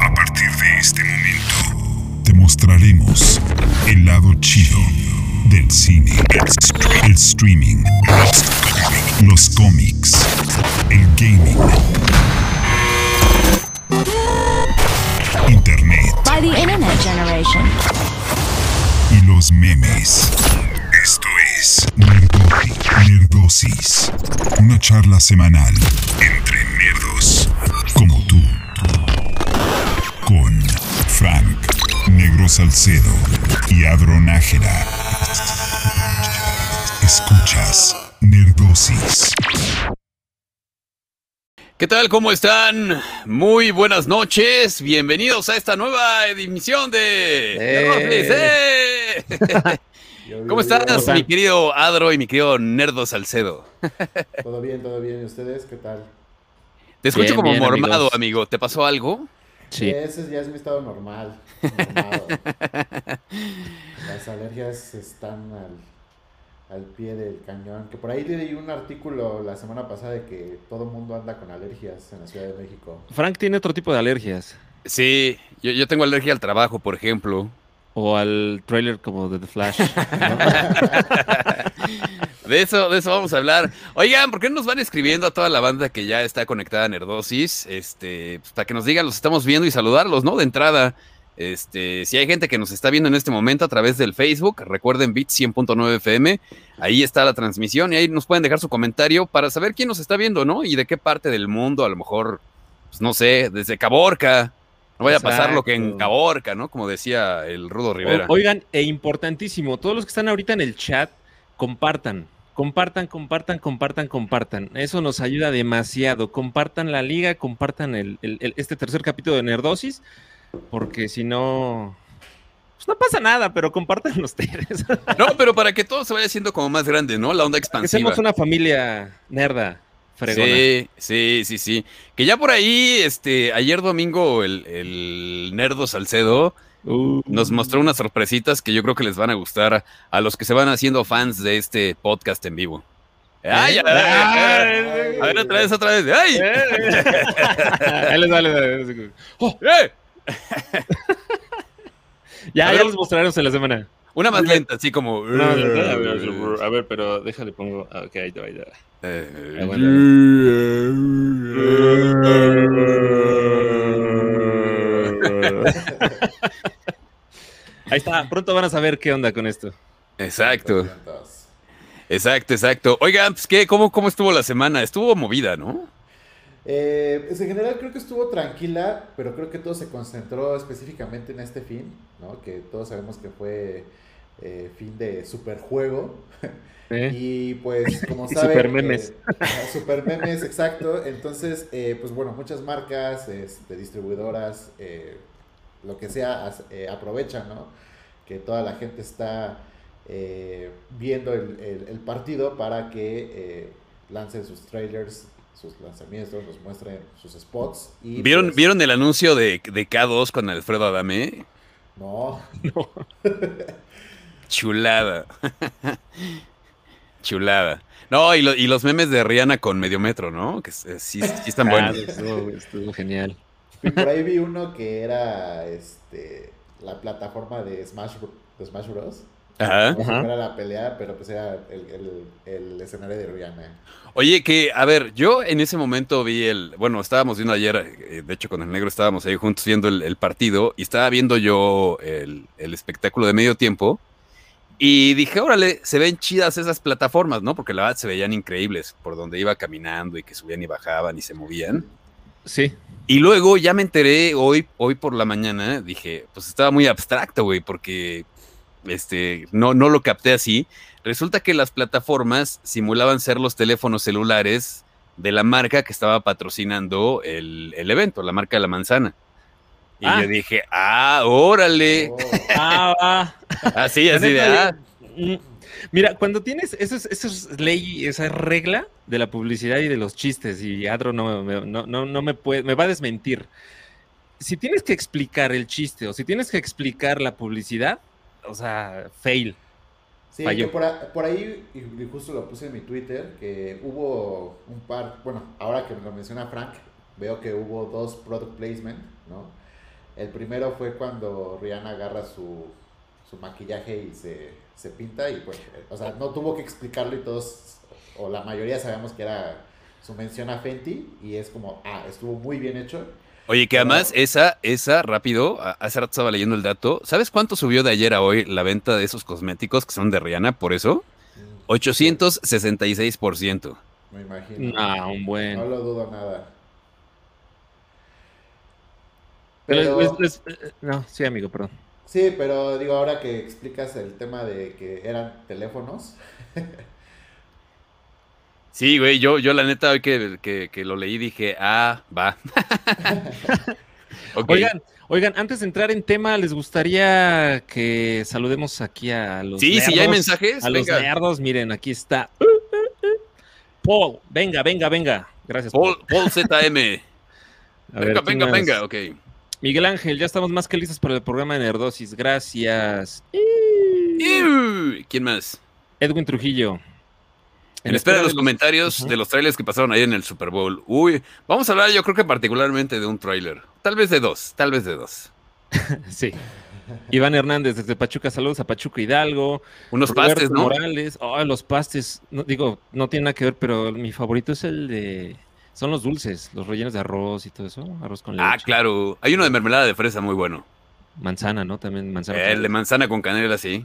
A partir de este momento, te mostraremos el lado chido del cine, el streaming, los cómics, el gaming, internet By the Internet Generation. y los memes. Esto es Nerdo- Nerdosis, una charla semanal entre nerdos como tú, Frank, Negro Salcedo y Adro Nájera. Escuchas Nerdosis. ¿Qué tal? ¿Cómo están? Muy buenas noches. Bienvenidos a esta nueva emisión de... ¡Eh! ¡Eh! ¿Cómo estás, están? mi querido Adro y mi querido Nerdo Salcedo? Todo bien, todo bien. ¿Y ustedes qué tal? Te escucho Bien, como bien, mormado, amigos. amigo. ¿Te pasó algo? Sí. Ese ya es mi estado normal. Las alergias están al, al pie del cañón. Que por ahí leí un artículo la semana pasada de que todo el mundo anda con alergias en la Ciudad de México. Frank tiene otro tipo de alergias. Sí, yo, yo tengo alergia al trabajo, por ejemplo. O al trailer como de The Flash. De eso, de eso vamos a hablar. Oigan, ¿por qué no nos van escribiendo a toda la banda que ya está conectada a Nerdosis? Este, pues, para que nos digan, los estamos viendo y saludarlos, ¿no? De entrada. Este, si hay gente que nos está viendo en este momento a través del Facebook, recuerden Bit 100.9 FM, ahí está la transmisión y ahí nos pueden dejar su comentario para saber quién nos está viendo, ¿no? Y de qué parte del mundo, a lo mejor, pues no sé, desde Caborca. No vaya a pasar lo que en. Caborca, ¿no? Como decía el Rudo Rivera. O- Oigan, e importantísimo, todos los que están ahorita en el chat, compartan. Compartan, compartan, compartan, compartan. Eso nos ayuda demasiado. Compartan la liga, compartan el, el- el- este tercer capítulo de Nerdosis, porque si no, pues no pasa nada, pero compartan ustedes. No, pero para que todo se vaya haciendo como más grande, ¿no? La onda que expansiva. seamos una familia nerda, fregona. Sí, sí, sí, sí. Que ya por ahí, este, ayer domingo, el, el Nerdo Salcedo Uh, nos mostró unas sorpresitas que yo creo que les van a gustar a, los que se van haciendo fans de este podcast en vivo. ¡Ay! A ver, a ver, otra vez, otra vez. ¡Ay! Ahí les va, les. ¡Eh! Ya, ya los mostraremos en la semana. Una más lenta, así como. No, a, ver, a ver, pero déjale pongo. ah, Ok, ahí te va, ahí te va. Eh, Ahí está, pronto van a saber qué onda con esto. Exacto, exacto, exacto. Oigan, pues, ¿qué? ¿Cómo, ¿Cómo estuvo la semana? Estuvo movida, ¿no? Eh, pues en general creo que estuvo tranquila, pero creo que todo se concentró específicamente en este fin, ¿no? Que todos sabemos que fue eh, fin de superjuego. ¿eh? Y pues, como saben. supermemes. eh, ajá, supermemes, exacto. Entonces, eh, pues bueno, muchas marcas, este, distribuidoras, lo que sea, aprovechan, ¿no? Que toda la gente está viendo el, el- el partido para que lancen sus trailers, sus lanzamientos, nos muestren sus spots. Y, ¿Vieron, pues, ¿Vieron el anuncio de, de K2 con Alfredo Adame? No, Chulada. Chulada. No, y, lo- y los memes de Rihanna con medio metro, ¿no? Que sí, sí están Ah, buenos. estuvo, estuvo genial. y por ahí vi uno que era este la plataforma de Smash, Bro- de Smash Bros. Ajá. Ajá. fuera la pelea, pero pues era el, el- el escenario de Rihanna. Oye, que, a ver, yo en ese momento vi el, bueno, estábamos viendo ayer, eh, de hecho con el negro estábamos ahí juntos viendo el, el partido y estaba viendo yo el, el espectáculo de medio tiempo y dije, órale, se ven chidas esas plataformas, ¿no? Porque la verdad se veían increíbles por donde iba caminando y que subían y bajaban y se movían. Sí. Y luego ya me enteré hoy, hoy por la mañana, dije, pues estaba muy abstracto, güey, porque este, no, no lo capté así. Resulta que las plataformas simulaban ser los teléfonos celulares de la marca que estaba patrocinando el, el evento, la marca de la manzana. Y Ah. yo dije, ah, órale. Oh, Ah, ah. Así, así de, ah. Mm, Mira, cuando tienes, eso es, eso es ley, esa regla de la publicidad y de los chistes, y Adro no, me- no, no, no me puede, me va a desmentir. Si tienes que explicar el chiste o si tienes que explicar la publicidad, o sea, fail. Sí, que por, por ahí, y y justo lo puse en mi Twitter, que hubo un par, bueno, ahora que me lo menciona Frank, veo que hubo dos product placement, ¿no? El primero fue cuando Rihanna agarra su, su maquillaje y se, se pinta y pues, o sea, no tuvo que explicarlo y todos, o la mayoría sabemos que era su mención a Fenty y es como, ah, estuvo muy bien hecho. Oye, que además esa, esa, rápido, hace rato estaba leyendo el dato. ¿Sabes cuánto subió de ayer a hoy la venta de esos cosméticos que son de Rihanna? Por eso, 866%. Me imagino. No, un buen. No lo dudo nada. Pero, eh, no, sí, amigo, perdón. sí, pero digo, ahora que explicas el tema de que eran teléfonos, Sí, güey, yo, yo la neta hoy que, que, que lo leí dije, ah, va. Oigan, oigan, antes de entrar en tema, ¿les gustaría que saludemos aquí a los sí, si ya hay nerdos? mensajes, A los nerdos, miren, aquí está. Paul, venga, venga, venga. Gracias. Paul, Paul ZM. A venga, ¿quién venga, más? venga, ok. Miguel Ángel, ya estamos más que listos para el programa de Nerdosis. Gracias. ¿Quién más? Edwin Trujillo. En espera de los de comentarios de los trailers que pasaron ayer en el Super Bowl. Uy, vamos a hablar yo creo que particularmente de un trailer. Tal vez de dos, tal vez de dos. Sí. Iván Hernández desde Pachuca, saludos a Pachuca Hidalgo. Unos Roberto pastes, ¿no? Morales, oh, los pastes, no, digo, no tiene nada que ver, pero mi favorito es el de, son los dulces, los rellenos de arroz y todo eso, arroz con leche. Ah, claro. Hay uno de mermelada de fresa muy bueno. Manzana, ¿no? También manzana. El de manzana con canela, sí.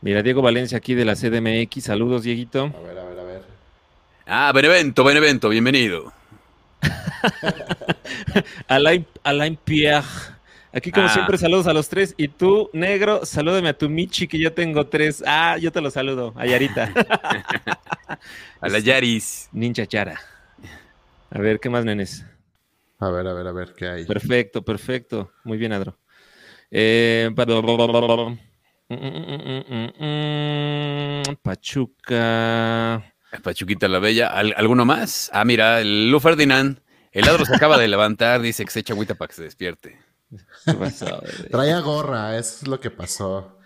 Mira, Diego Valencia aquí de la CDMX, saludos, Dieguito. a ver, a ver. Ah, Benevento, Benevento, bienvenido. Alain, Alain Pierre. Aquí, como Ah. siempre, saludos a los tres. Y tú, negro, salúdame a tu Michi, que yo tengo tres. Ah, yo te lo saludo, a Yarita. A la Yaris. Ninja Chara. A ver, ¿qué más, nenes? A ver, a ver, a ver, ¿qué hay? Perfecto, perfecto. Muy bien, Adro. Eh, mm, mm, mm, mm, Pachuca. Pachuquita la Bella. ¿Al- ¿Alguno más? Ah, mira, el Lu Ferdinand. El ladro se acaba de levantar, dice que se echa agüita para que se despierte. ¿Qué pasó? Traía gorra, eso es lo que pasó.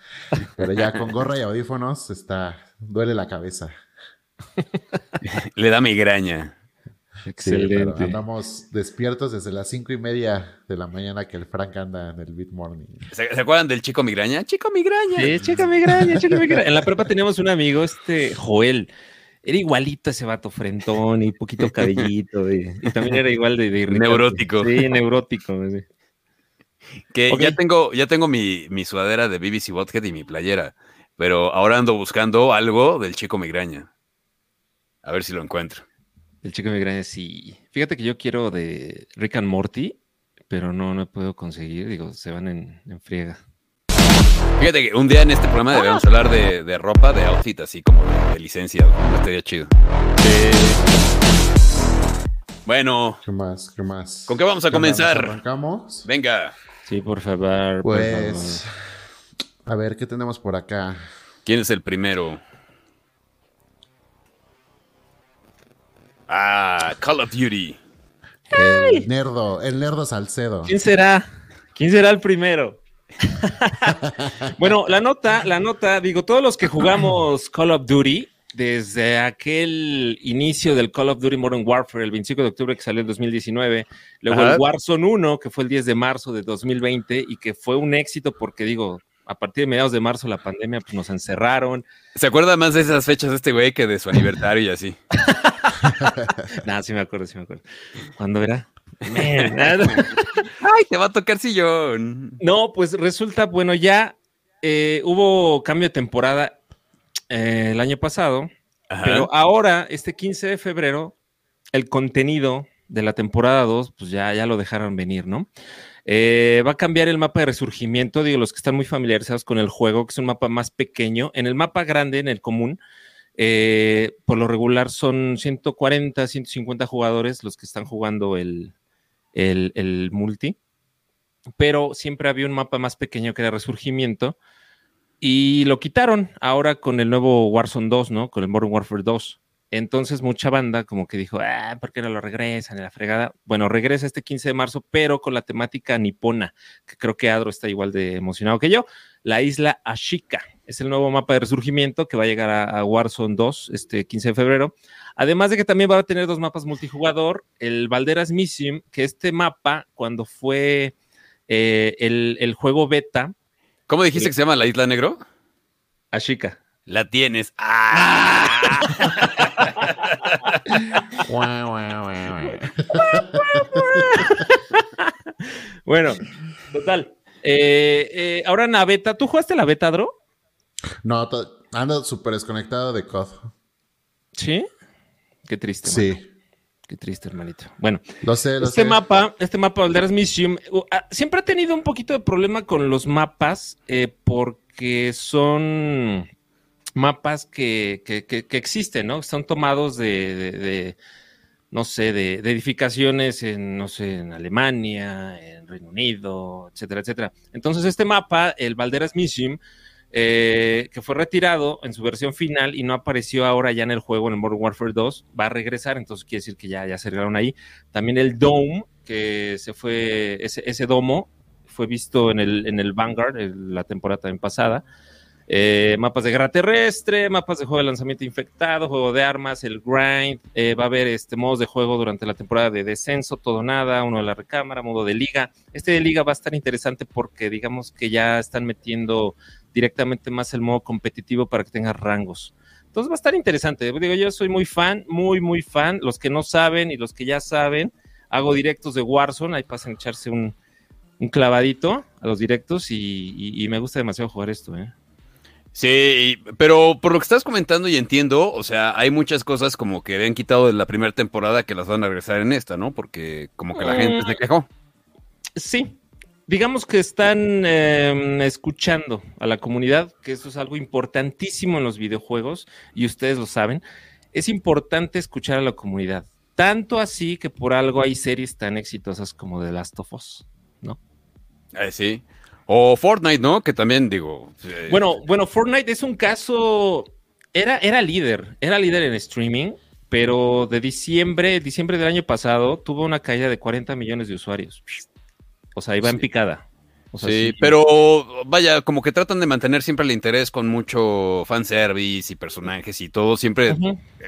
Pero ya con gorra y audífonos está, duele la cabeza. Le da migraña. Sí, Excelente. pero andamos despiertos desde las cinco y media de la mañana que el Frank anda en el Beat Morning. ¿Se, se acuerdan del chico migraña? Chico migraña. Sí, chica migraña, chica migraña. En la prepa teníamos un amigo, este Joel. Era igualito ese vato, frentón y poquito cabellito. Y, y también era igual de, de. Neurótico. Sí, neurótico. sí. Que ya tengo, ya tengo mi, mi sudadera de BBC Bothead y mi playera. Pero ahora ando buscando algo del chico migraña. A ver si lo encuentro. El chico migraña, sí. Fíjate que yo quiero de Rick and Morty, pero no, no puedo conseguir. Digo, se van en, en friega. Fíjate que un día en este programa debemos hablar de, de ropa, de outfit, así como de, de licencia. Estaría chido. Bueno, ¿Qué más? ¿Qué más? ¿Con qué vamos a onda? comenzar? ¿Nos ¿Arrancamos? venga. Sí, por favor. por Pues, a ver, ¿qué tenemos por acá? ¿Quién es el primero? Ah, Call of Duty. El nerdo, el nerdo Salcedo. favor. ¿Quién será? ¿Quién será el primero? bueno, la nota, la nota, digo, todos los que jugamos Call of Duty, desde aquel inicio del Call of Duty Modern Warfare, el 25 de octubre que salió en 2019, luego Ajá. el Warzone 1, que fue el 10 de marzo de 2020 y que fue un éxito porque, digo, a partir de mediados de marzo la pandemia pues, nos encerraron. ¿Se acuerda más de esas fechas de este güey que de su aniversario y así? Nada, sí me acuerdo, sí me acuerdo. ¿Cuándo era? Man, ¡Ay, te va a tocar sillón! No, pues resulta, bueno, ya eh, hubo cambio de temporada eh, el año pasado, Ajá. pero ahora, este 15 de febrero, el contenido de la temporada 2, pues ya, ya lo dejaron venir, ¿no? Eh, va a cambiar el mapa de resurgimiento, digo, los que están muy familiarizados con el juego, que es un mapa más pequeño. En el mapa grande, en el común, eh, por lo regular son 140, 150 jugadores los que están jugando el, el, multi, pero siempre había un mapa más pequeño que era Resurgimiento y lo quitaron ahora con el nuevo Warzone 2, ¿no? Con el Modern Warfare 2. Entonces mucha banda como que dijo, ah, ¿por qué no lo regresan en la fregada? Bueno, regresa este 15 de marzo, pero con la temática nipona, que creo que Adro está igual de emocionado que yo, la isla Ashika. Es el nuevo mapa de resurgimiento que va a llegar a, a Warzone 2 este 15 de febrero. Además de que también va a tener dos mapas multijugador, el Valderas Mission, que este mapa, cuando fue eh, el, el juego beta, ¿Cómo dijiste que se llama la Isla Negro? Ashika. La tienes. ¡Ah! Bueno, total. Eh, eh, ahora en la beta, ¿tú jugaste la beta, Dro? No, ando súper desconectado de COD. Sí. Qué triste. mano. Sí, Qué triste, hermanito. Bueno, lo sé, lo este sé. mapa, este mapa Valderas Mission, uh, ah, siempre ha tenido un poquito de problema con los mapas eh, porque son mapas que, que- que- que existen, ¿no? Son tomados de, de- de, no sé, de, de edificaciones en, no sé, en Alemania, en Reino Unido, etcétera, etcétera. Entonces, este mapa, el Valderas Mission, eh, que fue retirado en su versión final y no apareció ahora ya en el juego, en el Modern Warfare 2, va a regresar, entonces quiere decir que ya, ya se arreglaron ahí. También el Dome, que se fue, ese, ese domo fue visto en el, en el Vanguard en la temporada también pasada. Eh, mapas de guerra terrestre, mapas de juego de lanzamiento infectado, juego de armas, el grind, eh, va a haber este, modos de juego durante la temporada de descenso, todo nada, uno de la recámara, modo de liga. Este de liga va a estar interesante porque digamos que ya están metiendo directamente más el modo competitivo para que tenga rangos. Entonces va a estar interesante. Digo, yo soy muy fan, muy, muy fan. Los que no saben y los que ya saben, hago directos de Warzone, ahí pasan a echarse un, un clavadito a los directos y, y- y me gusta demasiado jugar esto, ¿eh? Sí, pero por lo que estás comentando y entiendo, o sea, hay muchas cosas como que habían quitado de la primera temporada que las van a regresar en esta, ¿no? Porque como que la gente se quejó. Sí, digamos que están eh, escuchando a la comunidad, que eso es algo importantísimo en los videojuegos y ustedes lo saben. Es importante escuchar a la comunidad. Tanto así que por algo hay series tan exitosas como The Last of Us. Eh, sí. O Fortnite, ¿no? Que también digo. eh, Bueno, bueno, Fortnite es un caso. Era, era líder, era líder en streaming, pero de diciembre, diciembre del año pasado, tuvo una caída de 40 millones de usuarios. O sea, iba en Sí. picada. O sea, sí, pero vaya, como que tratan de mantener siempre el interés con mucho fanservice y personajes y todo, siempre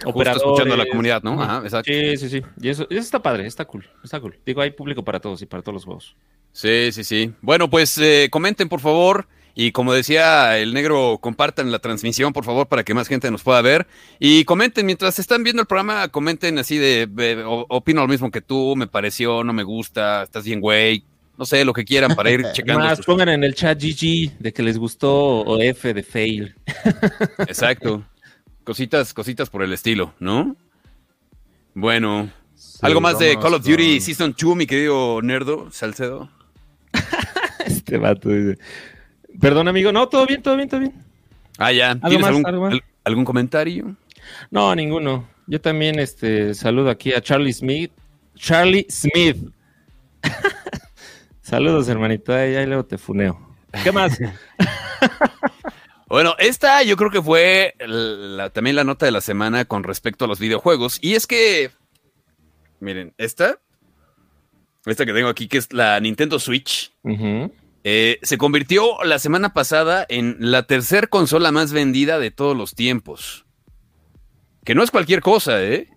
justo escuchando a la comunidad, ¿no? Ajá, exacto. Sí, sí, sí. Y eso, eso está padre, está cool, está cool. Digo, hay público para todos y para todos los juegos. Sí, sí, sí. Bueno, pues eh, comenten, por favor. Y como decía el negro, compartan la transmisión, por favor, para que más gente nos pueda ver. Y comenten, mientras están viendo el programa, comenten así de, opino lo mismo que tú, me pareció, no me gusta, estás bien, güey. No sé, lo que quieran para ir checando. Más pongan en el chat GG de que les gustó o F de fail. Exacto. Cositas, cositas por el estilo, ¿no? Bueno, algo más de Call of Duty con- Season 2, mi querido Nerdo, Salcedo. Este vato dice. Perdón, amigo. No, todo bien, todo bien, todo bien. Ah, ya. ¿Tienes más? algún, ¿Algo más? al- algún comentario? No, ninguno. Yo también este, saludo aquí a Charlie Smith. Charlie Smith. Saludos, hermanito. Ahí, ahí luego te funeo. ¿Qué más? Bueno, esta yo creo que fue la- también la nota de la semana con respecto a los videojuegos. Y es que, miren, esta, esta que tengo aquí, que es la Nintendo Switch, eh, se convirtió la semana pasada en la tercer consola más vendida de todos los tiempos. Que no es cualquier cosa, ¿eh?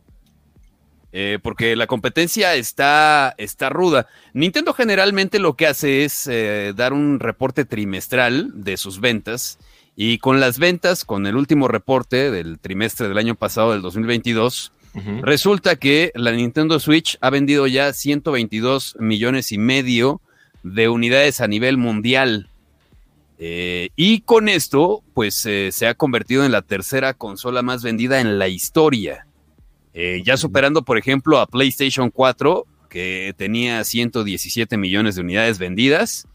Eh, porque la competencia está, está ruda. Nintendo generalmente lo que hace es eh, dar un reporte trimestral de sus ventas. Y con las ventas, con el último reporte del trimestre del año pasado, del 2022, Ujú. Resulta que la Nintendo Switch ha vendido ya 122 millones y medio de unidades a nivel mundial. Eh, y con esto, pues eh, se ha convertido en la tercera consola más vendida en la historia. Eh, ya superando, por ejemplo, a PlayStation 4, que tenía 117 millones de unidades vendidas.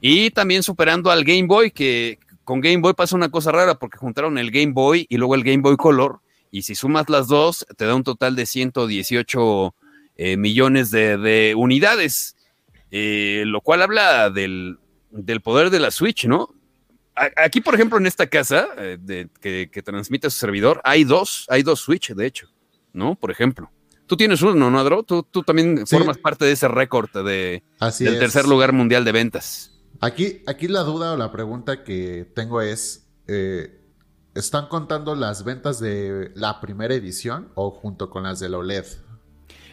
Y también superando al Game Boy, que con Game Boy pasa una cosa rara, porque juntaron el Game Boy y luego el Game Boy Color. Y si sumas las dos, te da un total de 118 eh, millones de, de unidades. Eh, lo cual habla del, del poder de la Switch, ¿no? Aquí, por ejemplo, en esta casa de- que, que transmite su servidor, hay dos, hay dos Switch, de hecho, ¿no? Por ejemplo. Tú tienes uno, ¿no, Adro? Tú, tú también Sí. formas parte de ese récord de, Así del es. tercer lugar mundial de ventas. Aquí, aquí la duda o la pregunta que tengo es, eh, ¿están contando las ventas de la primera edición o junto con las de la OLED?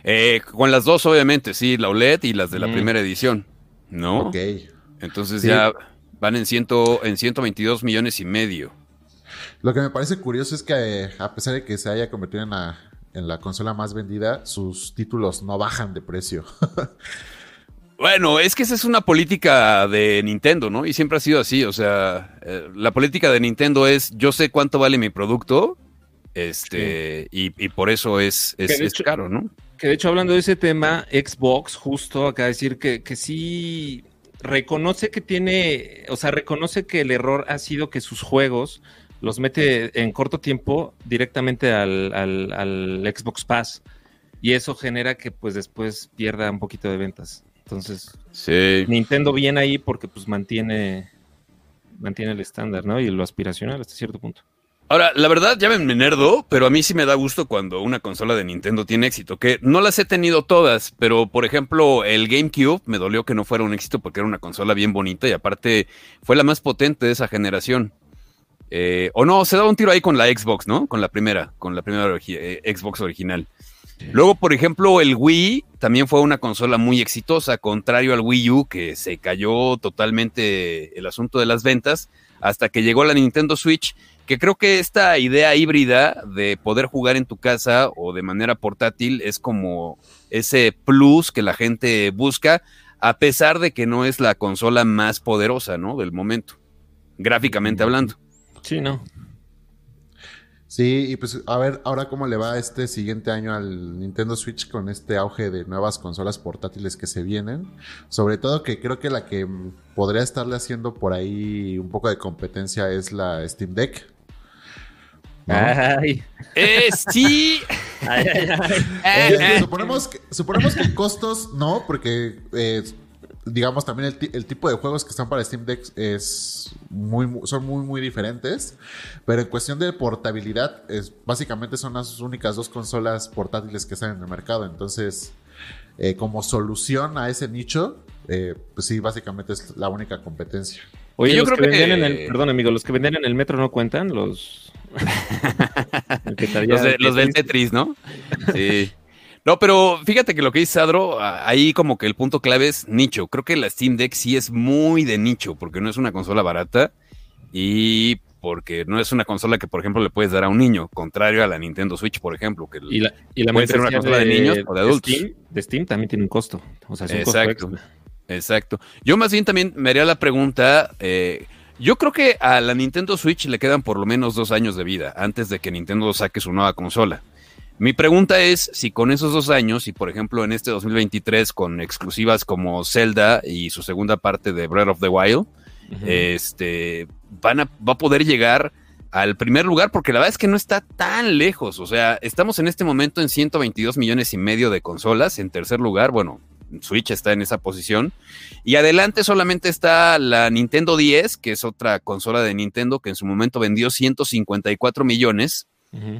Eh, con las dos, obviamente, sí, la OLED y las de la Mm. primera edición, ¿no? Ok. Entonces Sí. ya van en, ciento, en 122 millones y medio. Lo que me parece curioso es que eh, a pesar de que se haya convertido en la, en la consola más vendida, sus títulos no bajan de precio. Bueno, es que esa es una política de Nintendo, ¿no? Y siempre ha sido así, o sea, eh, la política de Nintendo es yo sé cuánto vale mi producto, este, y, y por eso es, es, hecho- caro, ¿no? Que de hecho, hablando de ese tema, Xbox justo acaba de decir que, que sí reconoce que tiene, o sea, reconoce que el error ha sido que sus juegos los mete en corto tiempo directamente al, al- al Xbox Pass. Y eso genera que pues después pierda un poquito de ventas. Entonces, Sí. Nintendo bien ahí porque pues mantiene, mantiene el estándar, ¿no? Y lo aspiracional hasta cierto punto. Ahora, la verdad, llámenme nerdo, pero a mí sí me da gusto cuando una consola de Nintendo tiene éxito, que no las he tenido todas, pero por ejemplo, el GameCube me dolió que no fuera un éxito porque era una consola bien bonita y aparte fue la más potente de esa generación. Eh, o no, se daba un tiro ahí con la Xbox, ¿no? Con la primera, con la primera origi- eh, Xbox original. Luego, por ejemplo, el Wii también fue una consola muy exitosa, contrario al Wii U, que se cayó totalmente el asunto de las ventas, hasta que llegó la Nintendo Switch, que creo que esta idea híbrida de poder jugar en tu casa o de manera portátil es como ese plus que la gente busca, a pesar de que no es la consola más poderosa, ¿no? Del momento, gráficamente hablando. Sí, no. Sí, y pues a ver ahora cómo le va este siguiente año al Nintendo Switch con este auge de nuevas consolas portátiles que se vienen. Sobre todo que creo que la que podría estarle haciendo por ahí un poco de competencia es la Steam Deck. ¿no? Ay, Eh, sí. ay, ay, ay. Eh, Eh, eh. suponemos, que, suponemos que costos no, porque eh, digamos también el, ti- el tipo de juegos que están para Steam Deck es muy, mu- son muy muy diferentes, pero en cuestión de portabilidad es básicamente son las únicas dos consolas portátiles que están en el mercado, entonces eh, como solución a ese nicho, eh, pues sí básicamente es la única competencia. Oye, Yo creo que, vendían que- en el, perdón amigo, los que vendían en el metro no cuentan, los... Los, de- los del. Tetris, ¿no? Sí. No, pero fíjate que lo que dice Sadro, ahí como que el punto clave es nicho. Creo que la Steam Deck sí es muy de nicho, porque no es una consola barata y porque no es una consola que, por ejemplo, le puedes dar a un niño, contrario a la Nintendo Switch, por ejemplo. Que Y la, y la Puede ser una consola de niños o de adultos. Steam, de Steam también tiene un costo. O sea, es un Exacto. costo. Exacto. Yo más bien también me haría la pregunta. eh, yo creo que a la Nintendo Switch le quedan por lo menos dos años de vida antes de que Nintendo saque su nueva consola. Mi pregunta es si con esos dos años, y por ejemplo en este 2023 con exclusivas como Zelda y su segunda parte de Breath of the Wild, este, van a, va a poder llegar al primer lugar, porque la verdad es que no está tan lejos. O sea, estamos en este momento en 122 millones y medio de consolas. En tercer lugar, bueno, Switch está en esa posición. Y adelante solamente está la Nintendo 10, que es otra consola de Nintendo que en su momento vendió 154 millones.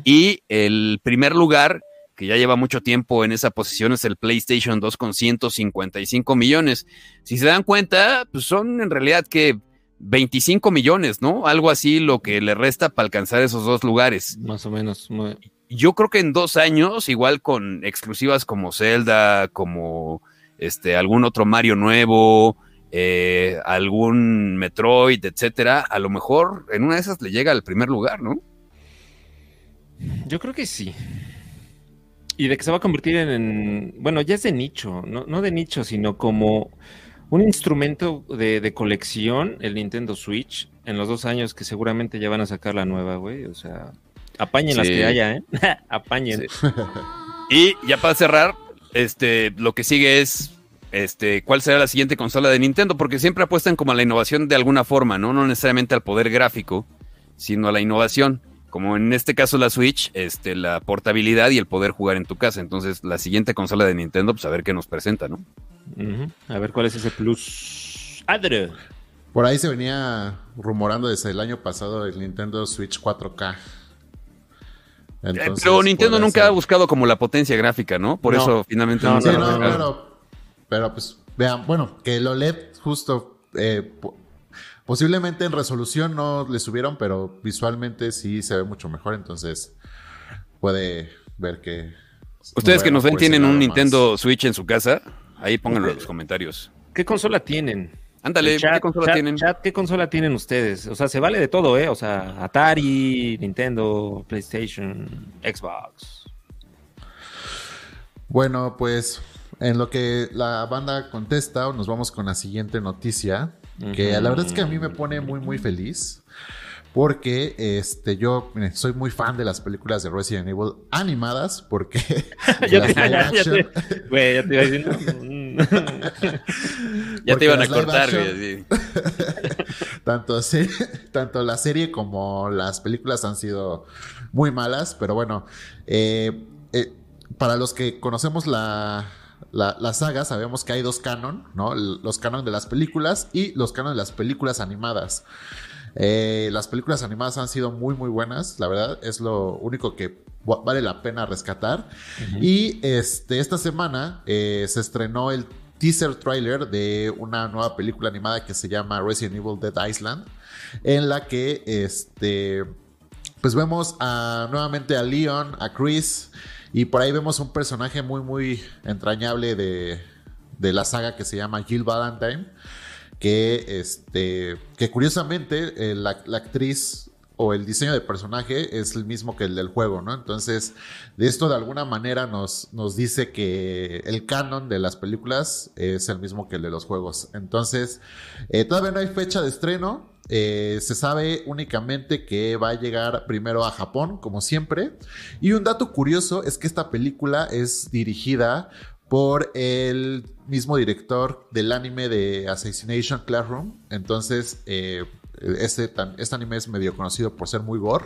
Y el primer lugar, que ya lleva mucho tiempo en esa posición, es el PlayStation 2 con 155 millones. Si se dan cuenta, pues son en realidad que 25 millones, ¿no? Algo así lo que le resta para alcanzar esos dos lugares. Más o menos. muy- Yo creo que en dos años, igual con exclusivas como Zelda, como este algún otro Mario nuevo, eh, algún Metroid, etcétera, a lo mejor en una de esas le llega al primer lugar, ¿no? Yo creo que sí. Y de que se va a convertir en, en- bueno, ya es de nicho, no, no de nicho, sino como un instrumento de, de colección, el Nintendo Switch, en los dos años que seguramente ya van a sacar la nueva, güey. O sea, apañen las que haya, ¿eh? apañen. Sí. Y ya para cerrar, este, lo que sigue es, este, ¿cuál será la siguiente consola de Nintendo? Porque siempre apuestan como a la innovación de alguna forma, ¿no? No necesariamente al poder gráfico, sino a la innovación. Como en este caso la Switch, este, la portabilidad y el poder jugar en tu casa. Entonces, la siguiente consola de Nintendo, pues a ver qué nos presenta, ¿no? A ver cuál es ese plus. Adre. Por ahí se venía rumorando desde el año pasado el Nintendo Switch 4K. Eh, Entonces, Pero Nintendo nunca ser- ha buscado como la potencia gráfica, ¿no? Por No. eso finalmente No, nunca Sí, no, sacado. claro. Pero pues, vean, bueno, que el OLED justo eh, Posiblemente en resolución no le subieron, pero visualmente sí se ve mucho mejor, entonces puede ver que... Ustedes que nos ven puede tienen un Nintendo Switch en su casa, ahí pónganlo en los comentarios. ¿Qué consola tienen? Ándale, Chat, ¿qué consola chat, tienen? chat, ¿qué consola tienen ustedes? O sea, se vale de todo, ¿eh? O sea, Atari, Nintendo, PlayStation, Xbox. Bueno, pues en lo que la banda contesta, nos vamos con la siguiente noticia, que la verdad es que a mí me pone muy muy feliz. Porque este, yo soy muy fan de las películas de Resident Evil animadas, porque ya, las te, ya, ya te- ya iba mm. Ya porque te iban a cortar, action- güey. sí. tanto, se- tanto la serie como las películas han sido muy malas, pero bueno, eh, eh, para los que conocemos la, la, la saga, sabemos que hay dos canon, ¿no? Los canon de las películas y los canon de las películas animadas. Eh, las películas animadas han sido muy, muy buenas, la verdad, es lo único que vale la pena rescatar. Y este, esta semana eh, se estrenó el teaser trailer de una nueva película animada que se llama Resident Evil Dead Island, en la que este, pues vemos a, nuevamente a Leon, a Chris, y por ahí vemos un personaje muy, muy entrañable de, de la saga que se llama Jill Valentine, que, este, que curiosamente eh, la, la actriz o el diseño de personaje es el mismo que el del juego, ¿no? Entonces, de esto de alguna manera nos, nos dice que el canon de las películas es el mismo que el de los juegos. Entonces, eh, todavía no hay fecha de estreno. Eh, se sabe únicamente que va a llegar primero a Japón, como siempre. Y un dato curioso es que esta película es dirigida por el mismo director del anime de Assassination Classroom. Entonces, eh, este, anime es medio conocido por ser muy gore.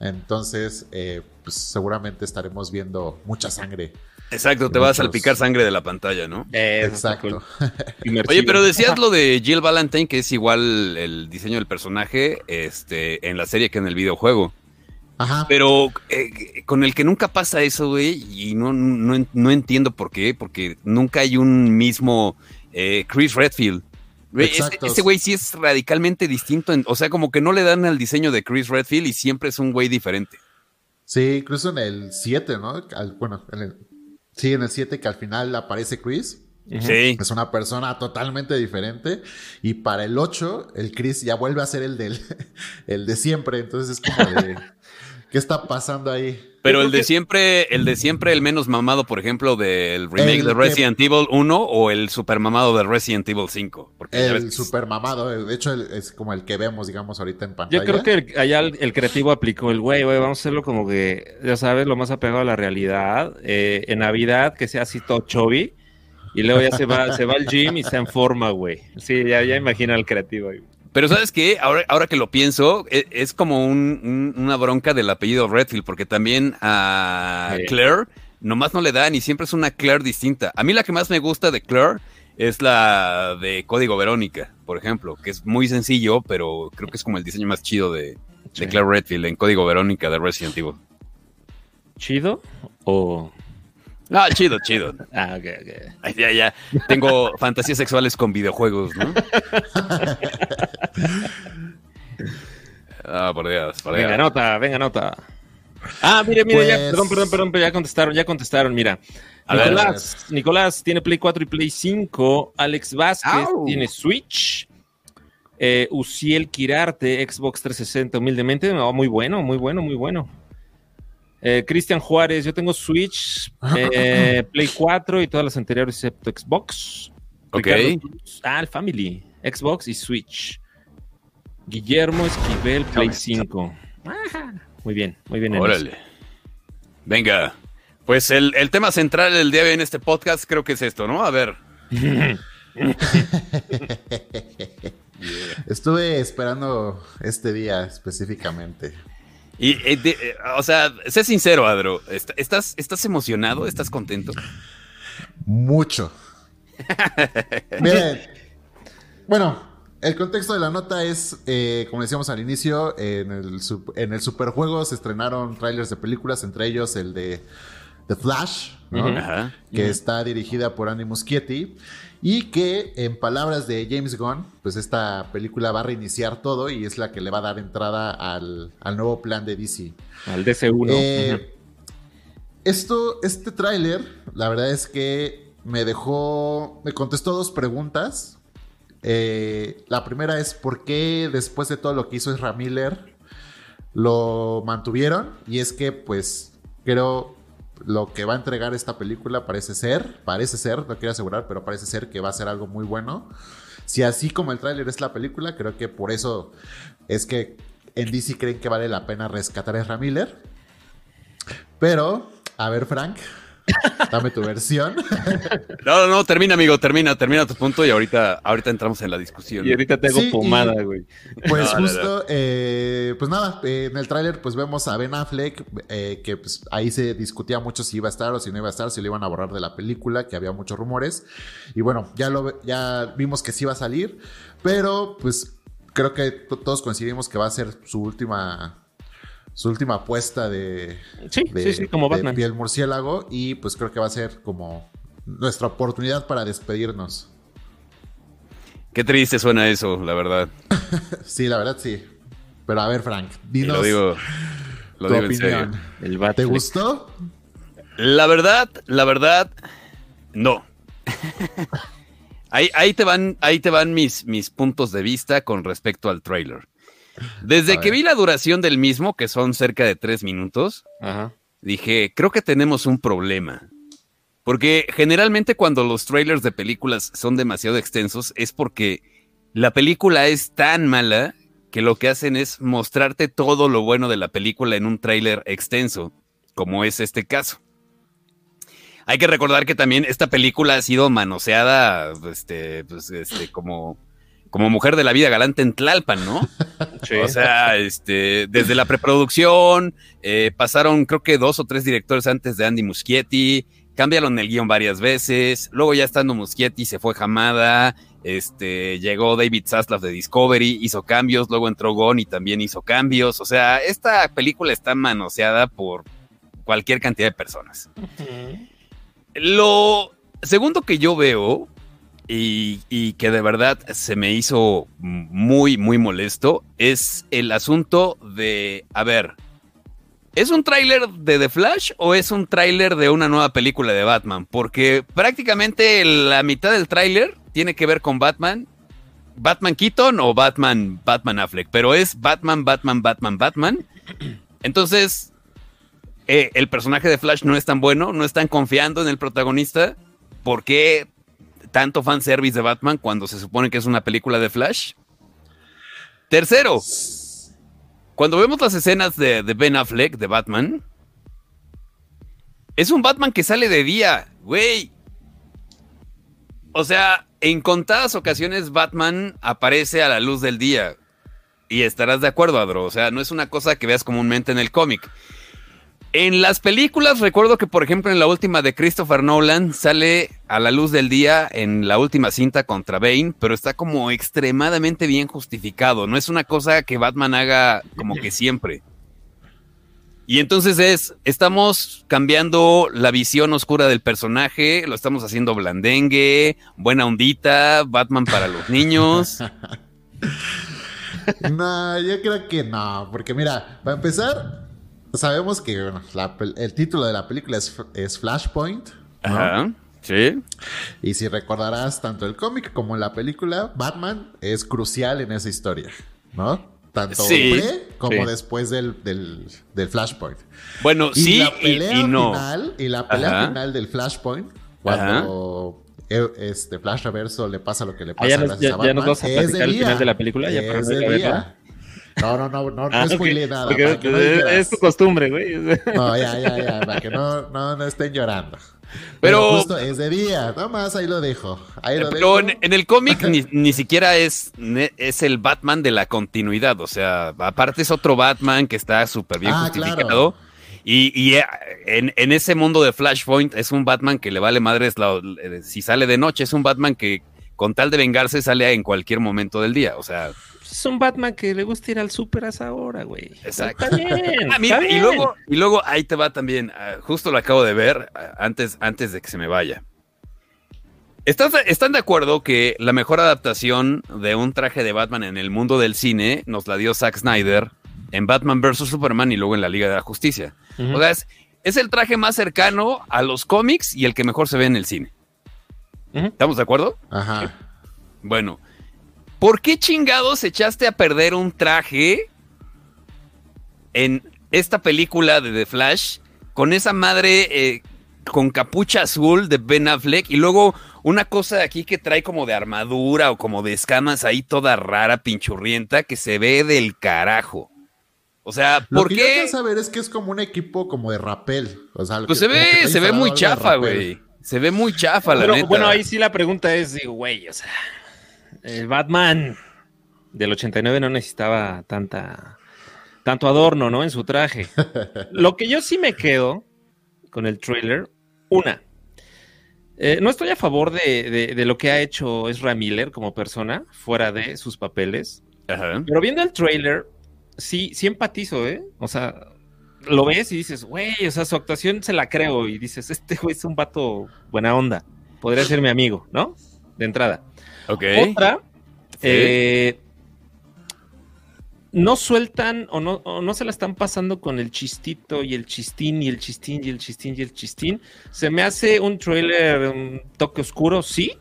Entonces, eh, pues seguramente estaremos viendo mucha sangre. Exacto, te va a salpicar sangre de la pantalla, ¿no? Eh, Exacto. Oye, pero decías lo de Jill Valentine, que es igual el diseño del personaje este, en la serie que en el videojuego. Ajá. Pero eh, con el que nunca pasa eso, güey, y no, no, no entiendo por qué, porque nunca hay un mismo eh, Chris Redfield. Güey, este, Exacto. este güey sí es radicalmente distinto, en- o sea, como que no le dan al diseño de Chris Redfield y siempre es un güey diferente. Sí, incluso en el 7, ¿no? Al- bueno, en el, sí, en el 7 que al final aparece Chris. Sí. Es una persona totalmente diferente. Y para el 8, el Chris ya vuelve a ser el, del, el de siempre. Entonces es como de... ¿Qué está pasando ahí? Pero el de que- siempre, el de siempre, el menos mamado, por ejemplo, del remake El de que- Resident Evil 1 o el super mamado de Resident Evil 5. Porque ves El que- super mamado. el- De hecho, el- es como el que vemos, digamos, ahorita en pantalla. Yo creo que el- allá el, el creativo aplicó el güey, güey, vamos a hacerlo como que, ya sabes, lo más apegado a la realidad. eh, en Navidad, que sea así todo chubby. Y luego ya se va, se va al gym y está en forma, güey. Sí, ya, ya imagina el creativo. ahí. Pero ¿sabes qué? Ahora, ahora que lo pienso, e- es, como un- un- una bronca del apellido Redfield, porque también a Sí. Claire nomás no le dan y siempre es una Claire distinta. A mí la que más me gusta de Claire es la de Código Verónica, por ejemplo, que es muy sencillo, pero creo que es como el diseño más chido de, de Sí. Claire Redfield en Código Verónica de Resident Evil. ¿Chido? O. Ah, chido, chido. Ah, ok, ok. Ay, ya, ya. Tengo fantasías sexuales con videojuegos, ¿no? Ah, por Dios, por Dios. Venga, nota, venga, nota. Ah, mire, mire, ya, Pues- perdón, perdón, perdón, pero ya contestaron, ya contestaron, mira. A ver. Nicolás, tiene Play 4 y Play 5. Alex Vázquez Au. tiene Switch. Eh, Uciel Quirarte, Xbox 360, humildemente. No, muy bueno, muy bueno, muy bueno. Eh, Cristian Juárez, yo tengo Switch, eh, Play 4 y todas las anteriores excepto Xbox. Ok. Ricardo ah, el Family, Xbox y Switch. Guillermo Esquivel, Play 5. Ajá. Muy bien, muy bien. Órale. Venga. Pues el, el tema central del día de hoy en este podcast creo que es esto, ¿no? A ver. Estuve esperando este día específicamente. Y, eh, de- eh, o sea, sé sincero, Adro. ¿est- ¿Estás, ¿Estás emocionado? ¿Estás contento? Mucho. Miren. Bueno, el contexto de la nota es, eh, como decíamos al inicio, en el, sup- en el Superjuego se estrenaron trailers de películas, entre ellos el de The Flash, que está dirigida por Andy Muschietti y que en palabras de James Gunn, pues esta película va a reiniciar todo y es la que le va a dar entrada al, al nuevo plan de DC. Al DC1. Eh. Esto, este tráiler, la verdad es que me dejó, me contestó dos preguntas. Eh, la primera es por qué después de todo lo que hizo Ezra Miller lo mantuvieron y es que pues creo lo que va a entregar esta película parece ser, parece ser, no quiero asegurar, pero parece ser que va a ser algo muy bueno. Si así como el tráiler es la película, creo que por eso es que en DC creen que vale la pena rescatar a Ezra Miller. Pero, a ver, Frank, dame tu versión. No, no, no, termina, amigo, termina, termina tu punto y ahorita, ahorita entramos en la discusión. Y ahorita te hago Sí, pomada, güey. Pues No, no, justo, eh, pues nada, eh, en el tráiler pues vemos a Ben Affleck, eh, que pues ahí se discutía mucho si iba a estar o si no iba a estar, si lo iban a borrar de la película, que había muchos rumores. Y bueno, ya, lo, ve- ya vimos que sí iba a salir, pero pues creo que to- todos coincidimos que va a ser su última... Su última apuesta de, Sí, de, sí, sí, como de Batman. piel murciélago y pues creo que va a ser como nuestra oportunidad para despedirnos. Qué triste suena eso, la verdad. Sí, la verdad sí. Pero a ver, Frank, dinos lo digo, lo tu digo en serio. opinión. El ¿Te gustó? La verdad, la verdad, no. ahí, ahí te van, ahí te van mis, mis puntos de vista con respecto al trailer. Desde que vi la duración del mismo, que son cerca de tres minutos, Ajá. dije, creo que tenemos un problema. Porque generalmente cuando los trailers de películas son demasiado extensos es porque la película es tan mala que lo que hacen es mostrarte todo lo bueno de la película en un trailer extenso, como es este caso. Hay que recordar que también esta película ha sido manoseada este, pues, este, como, como mujer de la vida galante en Tlalpan, ¿no? Sí. O sea, este, desde la preproducción, eh, pasaron creo que dos o tres directores antes de Andy Muschietti, cambiaron el guion varias veces, luego ya estando Muschietti se fue Hamada, este, llegó David Zaslav de Discovery, hizo cambios, luego entró Gon y también hizo cambios, o sea, esta película está manoseada por cualquier cantidad de personas. Lo segundo que yo veo y, que de verdad se me hizo muy, muy molesto es el asunto de, a ver, ¿es un tráiler de The Flash o es un tráiler de una nueva película de Batman? Porque prácticamente la mitad del tráiler tiene que ver con Batman. Batman Keaton o Batman Batman Affleck, pero es Batman, Batman, Batman, Batman. Entonces, eh, el personaje de Flash no es tan bueno, no están confiando en el protagonista. ¿Por qué tanto fanservice de Batman cuando se supone que es una película de Flash? Tercero, cuando vemos las escenas de, de Ben Affleck, de Batman, es un Batman que sale de día, güey. O sea, en contadas ocasiones Batman aparece a la luz del día. Y estarás de acuerdo, Adro. O sea, no es una cosa que veas comúnmente en el cómic. En las películas, recuerdo que, por ejemplo, en la última de Christopher Nolan sale a la luz del día en la última cinta contra Bane, pero está como extremadamente bien justificado. No es una cosa que Batman haga como que siempre. Y entonces es, estamos cambiando la visión oscura del personaje, lo estamos haciendo blandengue, buena ondita, Batman para los niños. No, yo creo que no, porque mira, para empezar, sabemos que bueno, la pel- el título de la película es, es Flashpoint. ¿no? Ajá, sí. Y si recordarás tanto el cómic como la película, Batman es crucial en esa historia, ¿no? Tanto Sí, pre como sí. después del, del, del Flashpoint. Bueno, Y sí la y, pelea y no. final, y la pelea Ajá. final del Flashpoint, cuando eh, este Flash Reverso le pasa lo que le Ah, pasa ya nos- gracias ya- a ya nos Batman, vas a platicar el día. final de la película, ya es de a día. No, no, no, no, no Ah, ok. spoileé nada. Porque no es, tu costumbre, güey. No, ya, ya, ya, para que no, no, no estén llorando. Pero- Pero, justo es de día, nomás ahí lo dejo. Ahí lo Pero dejo. en, en el cómic ni, ni siquiera es, es el Batman de la continuidad. O sea, aparte es otro Batman que está súper bien Ah, justificado. claro. Y, y, eh, en, en ese mundo de Flashpoint es un Batman que le vale madres la- eh, si sale de noche. Es un Batman que con tal de vengarse sale en cualquier momento del día. O sea, Es un Batman que le gusta ir al súper a esa hora, güey. Exacto. Está bien. Ah, mira, está y luego, y luego ahí te va también, ah, justo lo acabo de ver ah, antes, antes de que se me vaya. ¿Estás de- ¿Están de acuerdo que la mejor adaptación de un traje de Batman en el mundo del cine nos la dio Zack Snyder en Batman vs. Superman y luego en la Liga de la Justicia? O sea, es, es el traje más cercano a los cómics y el que mejor se ve en el cine. ¿Estamos de acuerdo? Ajá. Bueno, ¿por qué chingados echaste a perder un traje en esta película de The Flash con esa madre eh, con capucha azul de Ben Affleck y luego una cosa aquí que trae como de armadura o como de escamas ahí toda rara, pinchurrienta, que se ve del carajo? O sea, Lo ¿por que yo qué? saber es que es como un equipo como de rapel. O sea, Pues que- se que ve, se ve muy chafa, güey. Se ve muy chafa, la Pero, neta. bueno, ahí sí la pregunta es, digo, güey, o sea, el Batman del 89 no necesitaba tanta, tanto adorno, ¿no? En su traje. Lo que yo sí me quedo con el trailer, una, eh, no estoy a favor de, de- de lo que ha hecho Ezra Miller como persona, fuera de sus papeles, Ajá. pero viendo el trailer, sí, sí empatizo, ¿eh? O sea, lo ves y dices, güey, o sea, su actuación se la creo y dices, este güey es un vato buena onda, podría ser mi amigo, ¿no? De entrada. Otra, Sí. eh, no sueltan o no, o no se la están pasando con el chistito y el chistín y el chistín y el chistín y el chistín. Se me hace un trailer, un toque oscuro, sí.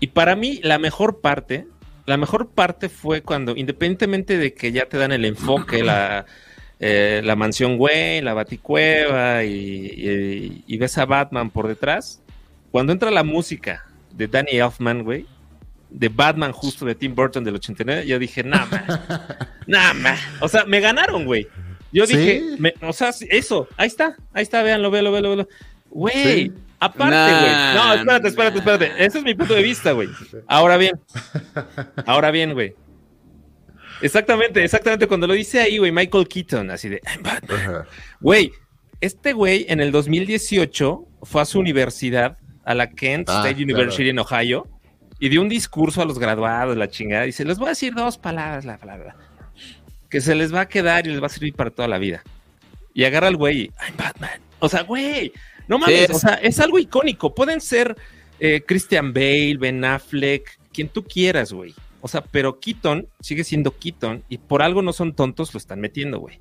Y para mí, la mejor parte, la mejor parte fue cuando, independientemente de que ya te dan el enfoque, la, eh, la mansión güey, la baticueva y, y- y ves a Batman por detrás, cuando entra la música de Danny Elfman, güey, de Batman justo de Tim Burton del 89, yo dije, nah, man, nah, man. O sea, me ganaron, güey. Yo Sí. dije, me- o sea, eso, ahí está, ahí está, véanlo, véanlo, véanlo, véanlo. Güey, Sí. aparte, Nah, güey. No, espérate, espérate, espérate. Ese es mi punto de vista, güey. Ahora bien, ahora bien, güey. Exactamente, exactamente. Cuando lo dice ahí, güey, Michael Keaton, así de. Güey, este güey en el 2018 fue a su universidad, a la Kent Ah, State claro. University en Ohio, y dio un discurso a los graduados, la chingada. Dice, les voy a decir dos palabras, la palabra, que se les va a quedar y les va a servir para toda la vida. Y agarra al güey, y, I'm Batman. O sea, güey, no mames, Sí, o sea, es algo icónico. Pueden ser eh, Christian Bale, Ben Affleck, quien tú quieras, güey. O sea, pero Keaton sigue siendo Keaton y por algo no son tontos, lo están metiendo, güey.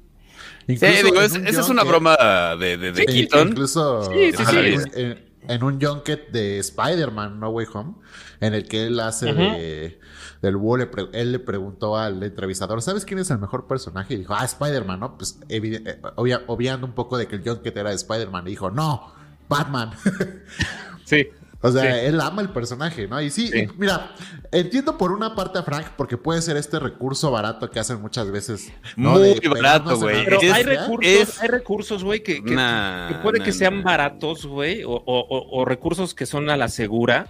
Sí, digo, es- esa es una broma de, de, de Sí, Keaton. Incluso Sí, sí, sí. En, en- en un junket de Spider-Man No Way Home, en el que él hace de, del búho, le pre- él le preguntó al entrevistador, ¿sabes quién es el mejor personaje? Y dijo, ah, Spider-Man, ¿no? Pues eh, obvia- obviando un poco de que el junket era de Spider-Man, y dijo, no, Batman. Sí. O sea, Sí. él ama el personaje, ¿no? Y sí, Sí. y mira, entiendo por una parte a Frank, porque puede ser este recurso barato que hacen muchas veces. ¿no? Muy De barato, güey. Pero Es- hay recursos, es- hay recursos, güey, que, que- Nah, que puede nah, que sean nah. baratos, güey, o, o- o- o recursos que son a la segura.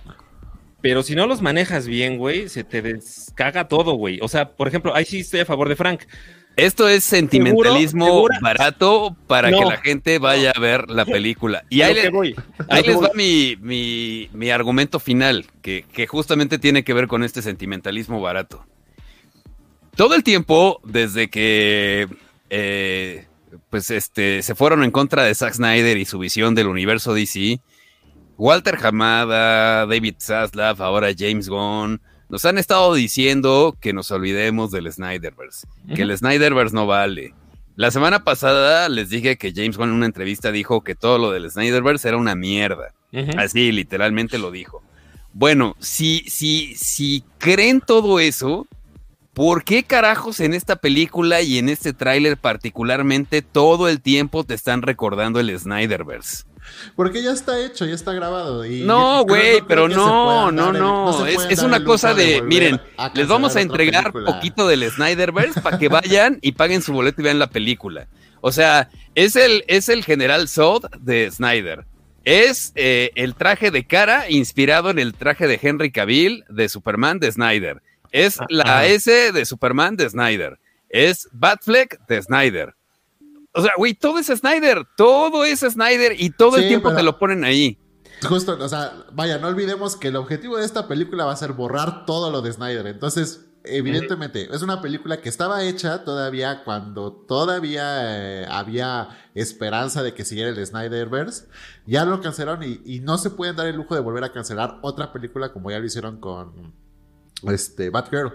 Pero si no los manejas bien, güey, se te descaga todo, güey. O sea, por ejemplo, ahí sí estoy a favor de Frank. Esto es sentimentalismo barato para No. que la gente vaya a ver la película. Y ahí, le- voy, les voy. va mi, mi- mi argumento final, que, que justamente tiene que ver con este sentimentalismo barato. Todo el tiempo, desde que eh, pues este, se fueron en contra de Zack Snyder y su visión del universo DC, Walter Hamada, David Zaslav, ahora James Gunn, nos han estado diciendo que nos olvidemos del Snyderverse, que el Snyderverse no vale. La semana pasada les dije que James Gunn en una entrevista dijo que todo lo del Snyderverse era una mierda. Así, literalmente lo dijo. Bueno, si, si, si creen todo eso, ¿por qué carajos en esta película y en este tráiler particularmente todo el tiempo te están recordando el Snyderverse? Porque ya está hecho, ya está grabado. Y No, güey, pero no, no, el- no. se Es, una cosa de, miren, les vamos a entregar película. poquito del Snyderverse para que vayan y paguen su boleto y vean la película. O sea, es el, es el general Zod de Snyder. Es eh, el traje de cara inspirado en el traje de Henry Cavill de Superman de Snyder. Es la Ajá. S de Superman de Snyder. Es Batfleck de Snyder. O sea, güey, todo es Snyder. Todo es Snyder y todo el tiempo pero- te lo ponen ahí. Justo, o sea, vaya, no olvidemos que el objetivo de esta película va a ser borrar todo lo de Snyder. Entonces, evidentemente, es una película que estaba hecha todavía cuando todavía eh, había esperanza de que siguiera el Snyderverse. Ya lo cancelaron y, y no se pueden dar el lujo de volver a cancelar otra película como ya lo hicieron con este Batgirl.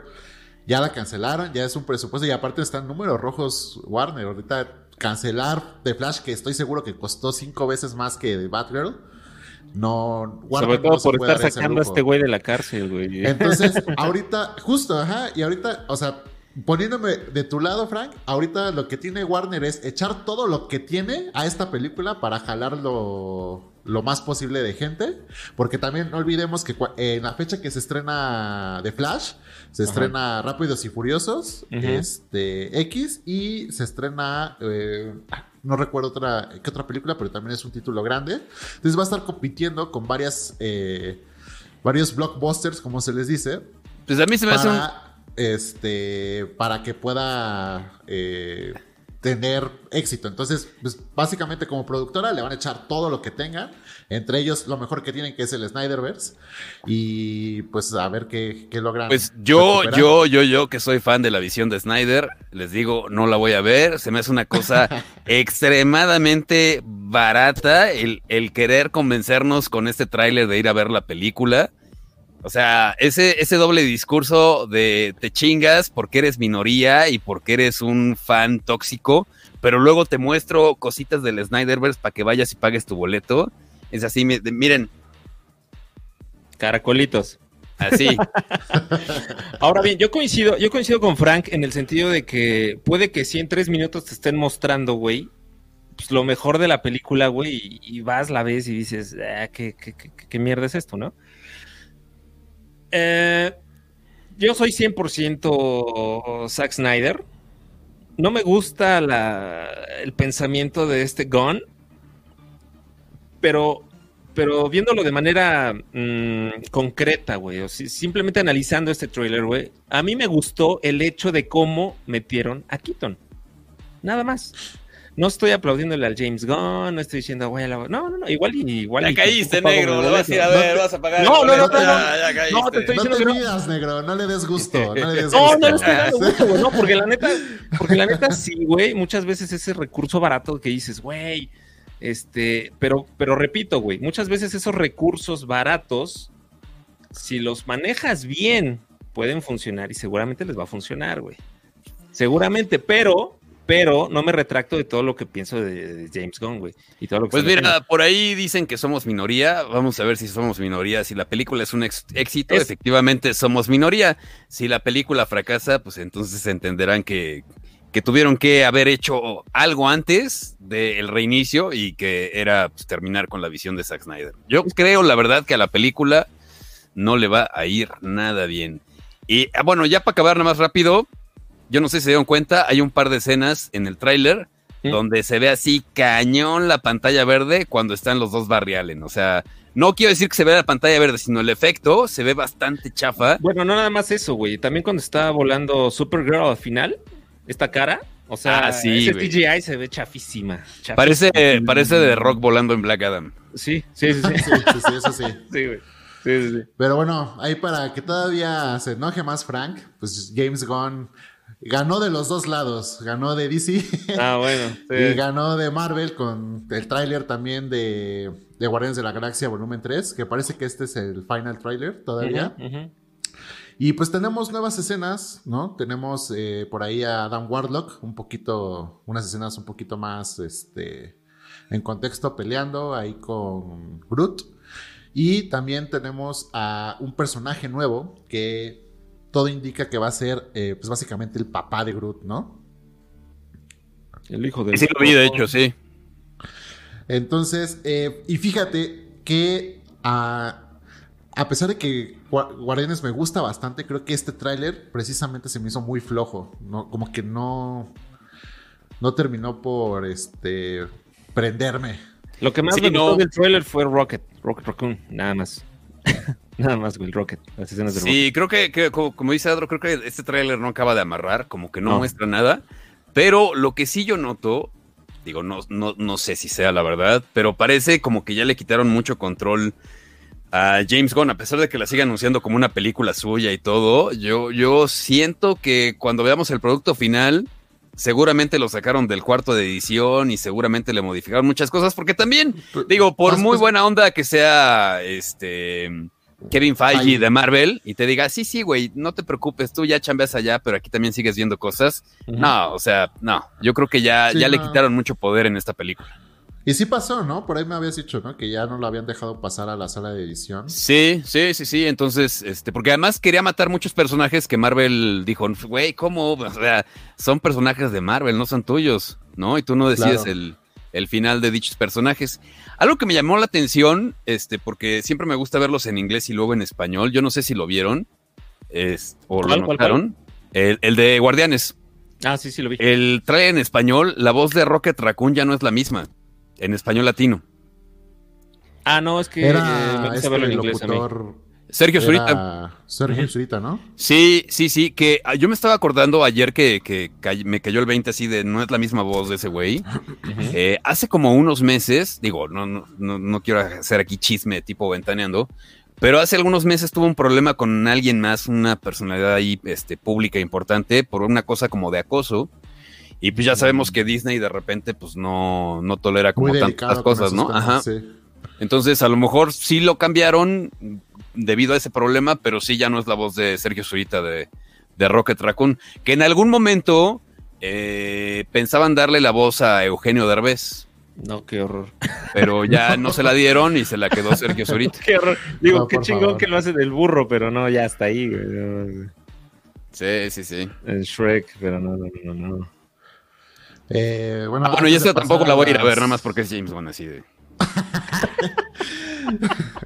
Ya la cancelaron, ya es un presupuesto y aparte están números rojos Warner. Ahorita cancelar The Flash, que estoy seguro que costó cinco veces más que The Batgirl. No, Sobre todo no por estar sacando a este güey de la cárcel, güey. Entonces, ahorita, justo, ajá, y ahorita, o sea, poniéndome de tu lado, Frank, ahorita lo que tiene Warner es echar todo lo que tiene a esta película para jalarlo lo más posible de gente, porque también no olvidemos que en la fecha que se estrena The Flash, se Ajá. estrena Rápidos y Furiosos, este X, y se estrena, eh, no recuerdo otra, qué otra película, pero también es un título grande. Entonces va a estar compitiendo con varias, eh, varios blockbusters, como se les dice, Pues a mí se me hace un... para, este, para que pueda eh, tener éxito. Entonces, pues, básicamente como productora le van a echar todo lo que tengan, entre ellos lo mejor que tienen que es el Snyderverse y pues a ver qué, qué logran. Pues yo, recuperar. yo, yo, yo, que soy fan de la visión de Snyder, les digo, no la voy a ver. Se me hace una cosa extremadamente barata el, el querer convencernos con este tráiler de ir a ver la película. O sea, ese, ese doble discurso de te chingas porque eres minoría y porque eres un fan tóxico, pero luego te muestro cositas del Snyderverse para que vayas y pagues tu boleto. Es así, miren, Caracolitos. así. Ahora bien, yo coincido, yo coincido con Frank en el sentido de que puede que si en tres minutos te estén mostrando, güey, pues lo mejor de la película, güey, y, y vas, la ves y dices, ah, ¿qué, qué, qué- qué mierda es esto, no? Eh, yo soy 100% Zack Snyder. No me gusta el pensamiento de este Gun, pero pero viéndolo de manera mm, concreta, güey, o si- simplemente analizando este trailer, güey, a mí me gustó el hecho de cómo metieron a Keaton. Nada más. No estoy aplaudiéndole al James Gunn, no estoy diciendo, güey, la- no, no, no, igual y igual. Ya y caíste, negro. Lo vas a ir a boleto. ver, vas a pagar. No, no, no, no, ya, ya caíste. no, te estoy No diciendo te no. midas, negro, no le des gusto, no le des No, gusto. no le estoy dando gusto, güey, no, porque la neta, porque la neta sí, güey, muchas veces ese recurso barato que dices, güey, este, pero, pero repito, güey, muchas veces esos recursos baratos, si los manejas bien, pueden funcionar y seguramente les va a funcionar, güey. Seguramente, pero, pero no me retracto de todo lo que pienso de, de James Gunn, güey, y todo lo que Pues mira, por ahí dicen que somos minoría. Vamos a ver si somos minoría. Si la película es un éxito, Es- efectivamente somos minoría. Si la película fracasa, pues entonces entenderán que, que tuvieron que haber hecho algo antes del reinicio y que era pues, terminar con la visión de Zack Snyder. Yo creo, la verdad, que a la película no le va a ir nada bien. Y ah, bueno, ya para acabar nada más rápido, yo no sé si se dieron cuenta, hay un par de escenas en el tráiler donde se ve así cañón la pantalla verde cuando están los dos Barry Allen. O sea, no quiero decir que se vea la pantalla verde, sino el efecto se ve bastante chafa. Bueno, no nada más eso, güey. También cuando está volando Supergirl al final, esta cara, o sea, Ah, sí, ese. CGI se ve chafísima. chafísima. Parece, parece de rock volando en Black Adam. Sí, sí, sí, sí. Sí, sí, sí, eso sí. Sí, güey. Sí, sí, sí. Pero bueno, ahí para que todavía se enoje más Frank, pues James Gunn ganó de los dos lados. Ganó de DC Ah, bueno. y ganó de Marvel con el tráiler también de, de Guardianes de la Galaxia volumen 3, que parece que este es el final tráiler todavía. Y pues tenemos nuevas escenas, ¿no? Tenemos eh, por ahí a Adam Warlock, un poquito, unas escenas un poquito más, este, en contexto peleando ahí con Groot. Y también tenemos a un personaje nuevo que todo indica que va a ser, eh, pues básicamente el papá de Groot, ¿no? El hijo de. Sí, lo vi, de hecho, sí. Entonces, eh, y fíjate que a, a pesar de que Gua- Guardianes me gusta bastante, creo que este tráiler precisamente se me hizo muy flojo. ¿no? Como que no, no terminó por este prenderme. Lo que más Sí, me no. gustó del trailer fue Rocket, Rocket Raccoon, nada más. nada más, el Rocket, las escenas Rocket. Sí, creo que, que como, como dice Adro, creo que este tráiler no acaba de amarrar, como que no, No. muestra nada. Pero lo que sí yo noto Digo, no, no, no sé si sea la verdad, pero parece como que ya le quitaron mucho control a James Gunn, a pesar de que la siga anunciando como una película suya y todo. Yo, yo siento que cuando veamos el producto final, seguramente lo sacaron del cuarto de edición y seguramente le modificaron muchas cosas, porque también, digo, por muy buena onda que sea este Kevin Feige de Marvel y te diga, sí, sí, güey, no te preocupes, tú ya chambeas allá, pero aquí también sigues viendo cosas. No, o sea, no, yo creo que ya, Sí, ya le quitaron mucho poder en esta película. Y sí pasó, ¿no? Por ahí me habías dicho, ¿no? Que ya no lo habían dejado pasar a la sala de edición. Sí, sí, sí, sí. Entonces, este, porque además quería matar muchos personajes que Marvel dijo, güey, ¿cómo? O sea, son personajes de Marvel, no son tuyos, ¿no? Y tú no decides Claro. el, el final de dichos personajes. Algo que me llamó la atención, este, porque siempre me gusta verlos en inglés y luego en español. Yo no sé si lo vieron es, o ¿Cuál, lo cuál, notaron. El, el de Guardianes. Ah, sí, sí lo vi. El trae en español, la voz de Rocket Raccoon ya no es la misma. En español latino. Ah, no, es que eh, me Era gusta este verlo en inglés a mí. Sergio Zurita. Era Sergio Ujú. Zurita, ¿no? Sí, sí, sí, que ah, yo me estaba acordando ayer que, que cay- me cayó el 20 así de no es la misma voz de ese güey. Eh, hace como unos meses, digo, no, no, no, no quiero hacer aquí chisme tipo ventaneando, pero hace algunos meses tuvo un problema con alguien más, una personalidad ahí este, pública importante, por una cosa como de acoso. Y pues ya sabemos que Disney de repente pues no, no tolera como tantas cosas, ¿no? temas, Ajá. sí. Entonces, a lo mejor sí lo cambiaron debido a ese problema, pero sí ya no es la voz de Sergio Zurita de, de Rocket Raccoon, que en algún momento eh, pensaban darle la voz a Eugenio Derbez, No, qué horror. pero ya no se la dieron y se la quedó Sergio Zurita. Qué horror. Digo, No, qué chingón favor. que lo hace del burro, pero no, ya está ahí, güey. Sí, sí, sí. El Shrek, pero no, no, no, no. Eh, bueno, Ah, bueno, y esta tampoco la voy a ir a ver, nada más porque es James Gunn así de...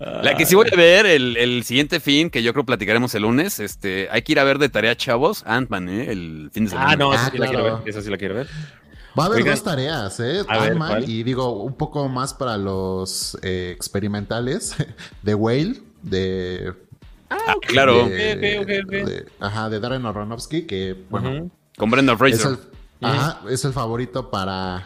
La que sí voy a ver el, el siguiente fin, que yo creo platicaremos el lunes, este, hay que ir a ver de tarea chavos, Ant-Man, ¿eh? el fin de semana. Ah, no, esa Ah, sí la quiero ver. Esa sí la quiero ver. Va a haber Oigan. dos tareas, ¿eh? Ant-Man y digo, un poco más para los eh, experimentales de Whale, de... Ah, claro, de- ajá, de Darren Aronofsky, que, bueno, Ujú. con Brendan es Fraser. el, ajá, es el favorito para,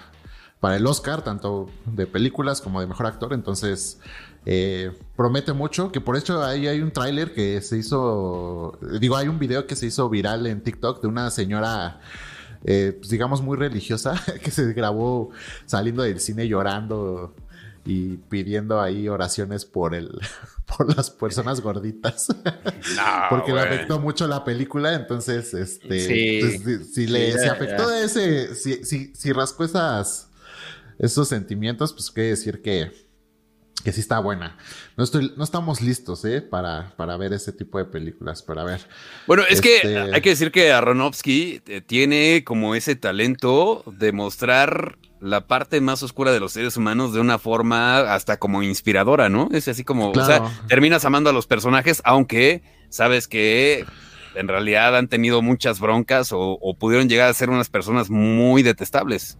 para el Oscar, tanto de películas como de mejor actor. Entonces, eh, promete mucho. Que por hecho, ahí hay un tráiler que se hizo. Digo, hay un video que se hizo viral en TikTok de una señora. eh, pues, digamos muy religiosa que se grabó saliendo del cine llorando y pidiendo ahí oraciones por el por las personas gorditas No, porque le afectó mucho la película, entonces, este, Sí. entonces, si, si le Sí, si afectó ya. ese, si, si, si rascó esas, esos sentimientos, pues quiere decir que, que sí está buena. No estoy, no estamos listos, eh, para, para ver ese tipo de películas, para ver. Bueno, es que Este- hay que decir que Aronofsky eh, tiene como ese talento de mostrar la parte más oscura de los seres humanos de una forma hasta como inspiradora, ¿no? Es así como, o sea, terminas amando a los personajes, aunque sabes que en realidad han tenido muchas broncas o, o pudieron llegar a ser unas personas muy detestables.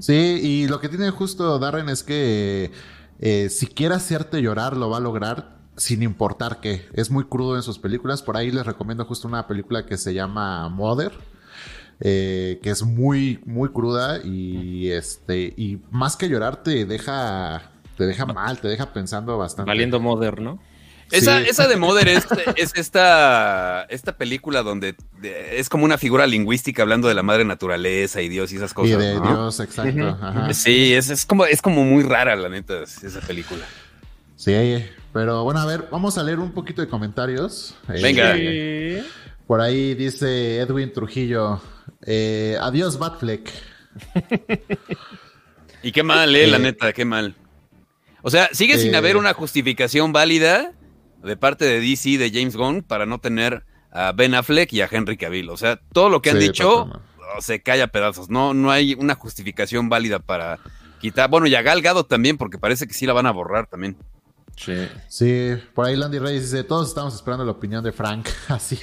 Sí, y lo que tiene justo Darren es que eh, si quiere hacerte llorar, lo va a lograr sin importar qué. Es muy crudo en sus películas. Por ahí les recomiendo justo una película que se llama Mother. eh, que es muy, muy cruda y este, y más que llorar te deja, te deja mal, te deja pensando bastante. Valiendo Mother, ¿no? Esa, Sí. esa de Mother es, es esta, esta película donde de- es como una figura lingüística hablando de la madre naturaleza y Dios y esas Y cosas. de ¿no? Dios, exacto. Ajá. Sí, es, es como, es como muy rara, la neta, esa película. Sí, pero bueno, a ver, vamos a leer un poquito de comentarios. Eh, Venga. Sí. Por ahí dice Edwin Trujillo. eh, adiós, Batfleck. Y qué mal, eh, la Eh, neta, qué mal. O sea, sigue sin eh, haber una justificación válida de parte de DC, de James Gunn, para no tener a Ben Affleck y a Henry Cavill. O sea, todo lo que han Sí, dicho oh, se cae a pedazos. No, no hay una justificación válida para quitar. Bueno, y a Gal Gadot también, porque parece que sí la van a borrar también. Sí. Sí, por ahí Landy Reyes dice, todos estamos esperando la opinión de Frank. Así.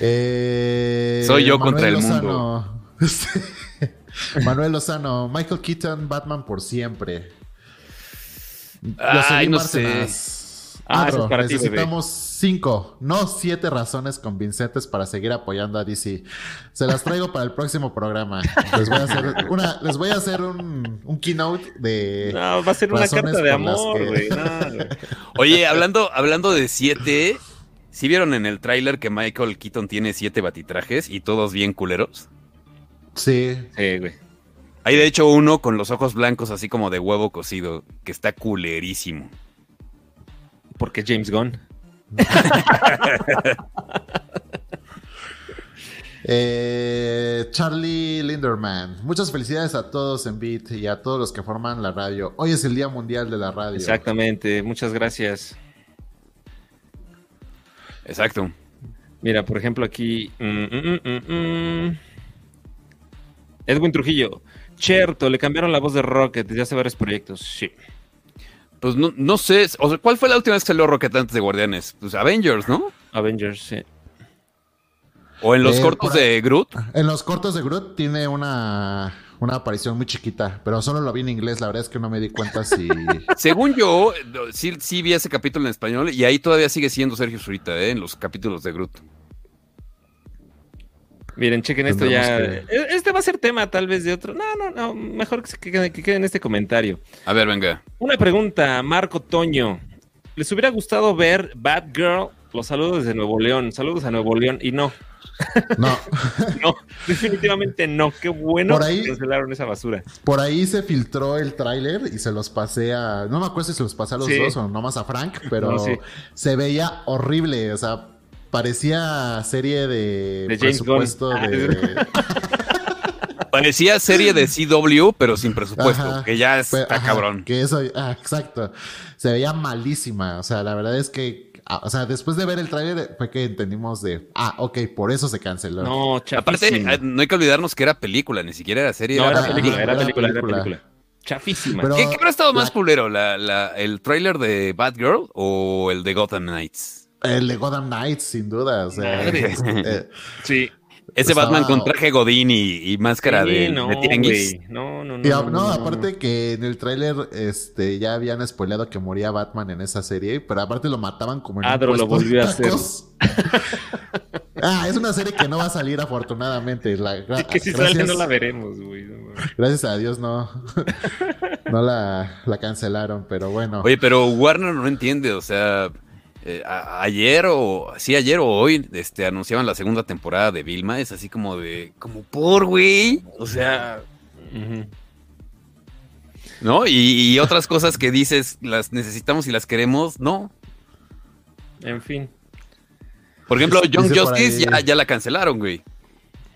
Eh, Soy yo contra el mundo. Lozano. Manuel Lozano, Michael Keaton, Batman por siempre. Ay, no Bárcenas, Ah, Adro, es para ti, necesitamos cinco, no siete razones convincentes para seguir apoyando a DC. Se las traigo para el próximo programa. Les voy a hacer una, les voy a hacer un, un keynote de. No, va a ser una razones carta de amor, que- güey. no, güey. Oye, hablando, hablando de siete, ¿sí vieron en el tráiler que Michael Keaton tiene siete batitrajes y todos bien culeros? Sí. Sí, güey. Hay de hecho uno con los ojos blancos así como de huevo cocido, que está culerísimo. Porque James Gunn. Eh, Charlie Linderman. Muchas felicidades a todos en Beat y a todos los que forman la radio. Hoy es el Día Mundial de la Radio. Exactamente. Muchas gracias. Exacto. Mira, por ejemplo, aquí. mm, mm, mm, mm. Edwin Trujillo. Cierto, le cambiaron la voz de Rocket desde hace varios proyectos. Sí. Pues no, no sé, o sea, ¿cuál fue la última vez que salió Rocket antes de Guardianes? Pues Avengers, ¿no? Avengers, sí. O en los Eh, cortos por de Groot. En los cortos de Groot tiene una, una aparición muy chiquita, pero solo lo vi en inglés. La verdad es que no me di cuenta si. Según yo, sí, sí vi ese capítulo en español y ahí todavía sigue siendo Sergio Zurita, ¿eh? En los capítulos de Groot. Miren, chequen esto ya. E- Este va a ser tema tal vez de otro. No, no, no. Mejor que, se quede, que quede en este comentario. A ver, venga. Una pregunta, Marco Toño. ¿Les hubiera gustado ver Batgirl? Los saludos desde Nuevo León. Saludos a Nuevo León. Y no, No. no, definitivamente no. Qué bueno Por ahí- que cancelaron esa basura. Por ahí se filtró el tráiler y se los pasé a. No me acuerdo si se los pasé a los Sí. dos o nomás a Frank, pero No, sí. se veía horrible. O sea, parecía serie de, De James presupuesto Gunn. De. Parecía serie de CW, pero sin presupuesto, Ajá. que ya está ajá, cabrón. Que eso, ah, exacto. Se veía malísima. O sea, la verdad es que. ah, O sea, después de ver el tráiler fue que entendimos de. Ah, ok, por eso se canceló. No, Aparte, chafísima. eh, no hay que olvidarnos que era película, ni siquiera era serie. No, era película, era era película, era película. Chafísima. Pero- ¿Qué, qué habrá estado más culero? La, la- ¿El tráiler de Batgirl o el de Gotham Knights? El de Gotham Knights, sin duda. O sea, eh, sí. Ese Estaba- Batman con traje Godín y, y máscara Sí, de, no, de tianguis. No, no, no. Y no, no, no, no, aparte que en el tráiler este, ya habían spoileado que moría Batman en esa serie, pero aparte lo mataban como en Adro un lo volvió a hacer. ah, es una serie que no va a salir afortunadamente. La- no. Que si gracias, sale no la veremos, güey. gracias a Dios no, no la, la cancelaron, pero bueno. Oye, pero Warner no entiende, o sea, eh, a- ayer o sí ayer o hoy este anunciaban la segunda temporada de Vilma, es así como de como por güey, o sea. ¿no? Y, y otras cosas que dices las necesitamos y las queremos, no. En fin. Por ejemplo, por Justice ya, ya la cancelaron, güey.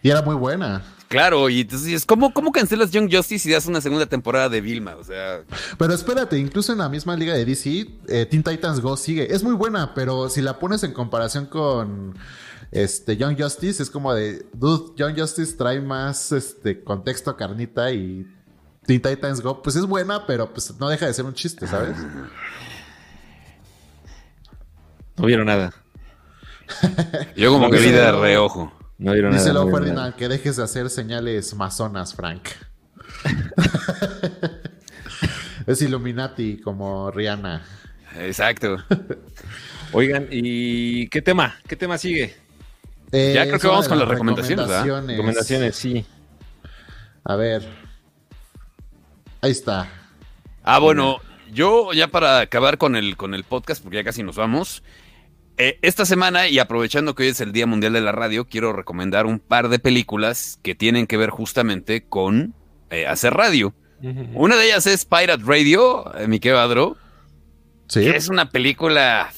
Y era muy buena. Claro, y entonces dices, ¿cómo, ¿cómo cancelas Young Justice y das una segunda temporada de Vilma? O sea, Pero espérate, incluso en la misma liga de DC, eh, Teen Titans Go sigue. Es muy buena, pero si la pones en comparación con este Young Justice, es como de, dude, Young Justice trae más este contexto carnita y Teen Titans Go, pues es buena, pero pues no deja de ser un chiste, ¿sabes? No vieron nada. yo como No, que vi de reojo. No vieron no vieron Ferdinand, nada. que dejes de hacer señales masonas, Frank. es Illuminati como Rihanna. Exacto. Oigan, ¿y qué tema? ¿Qué tema sigue? Eh, Ya creo que vamos con las las recomendaciones, ¿verdad? recomendaciones. Recomendaciones, sí. A ver. Ahí está. Ah, bueno, yo ya para acabar con el, con el podcast, porque ya casi nos vamos. Eh, esta semana, y aprovechando que hoy es el Día Mundial de la Radio, quiero recomendar un par de películas que tienen que ver justamente con eh, hacer radio. Una de ellas es Pirate Radio, eh, mi Sí. que es una película.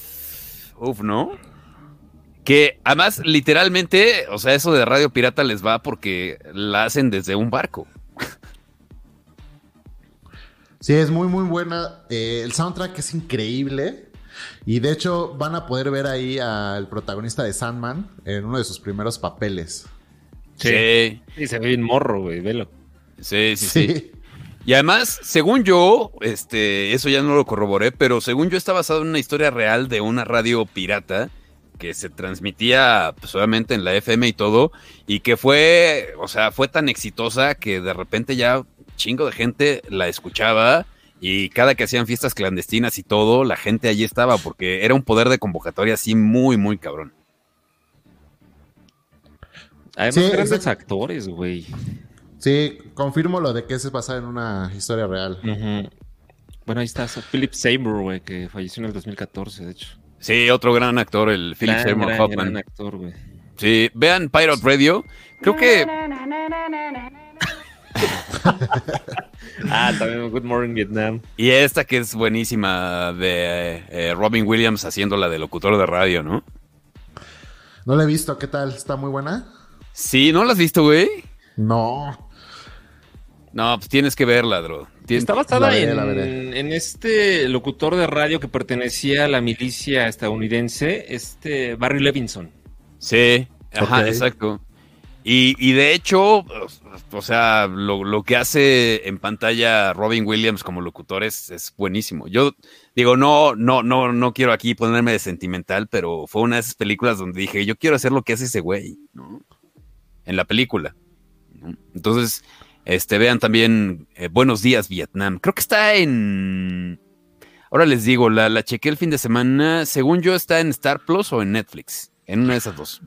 Uf, ¿no? Que además, literalmente, o sea, eso de radio pirata les va porque la hacen desde un barco. Sí, es muy, muy buena. Eh, el soundtrack es increíble. Y de hecho, van a poder ver ahí al protagonista de Sandman en uno de sus primeros papeles. Sí, Sí, se ve bien morro, güey, velo. sí, sí. sí. Y además, según yo, este, eso ya no lo corroboré, pero según yo está basado en una historia real de una radio pirata que se transmitía pues, obviamente en la FM y todo, y que fue, o sea, fue tan exitosa que de repente ya chingo de gente la escuchaba Y cada que hacían fiestas clandestinas y todo, la gente allí estaba, porque era un poder de convocatoria así muy, muy cabrón. Además, Sí, grandes actores, güey. Sí, confirmo lo de que es basado en una historia real. Bueno, ahí está Philip Seymour, güey, que falleció en el 2014, de hecho. Sí, otro gran actor, el Philip Gran, Seymour gran, Hoffman. gran actor, güey. Sí, vean Pirate Radio. Creo que Ah, también Good Morning Vietnam. Y esta que es buenísima de eh, Robin Williams haciéndola de locutor de radio, ¿no? No la he visto, ¿qué tal? ¿Está muy buena? Sí, ¿no la has visto, güey? No. No, pues tienes que verla, Dro. Tien- Está basada La veré, en, la veré. en este locutor de radio que pertenecía a la milicia estadounidense, este Barry Levinson. Sí, ajá, exacto. Y, y de hecho, o sea, lo, lo que hace en pantalla Robin Williams como locutor es, es buenísimo. Yo digo, no, no, no, no quiero aquí ponerme de sentimental, pero fue una de esas películas donde dije, yo quiero hacer lo que hace ese güey, ¿no? En la película. Entonces, este, vean también eh, Buenos Días, Vietnam. Creo que está en. Ahora les digo, la, la chequé el fin de semana. Según yo, está en Star Plus o en Netflix. En una de esas dos.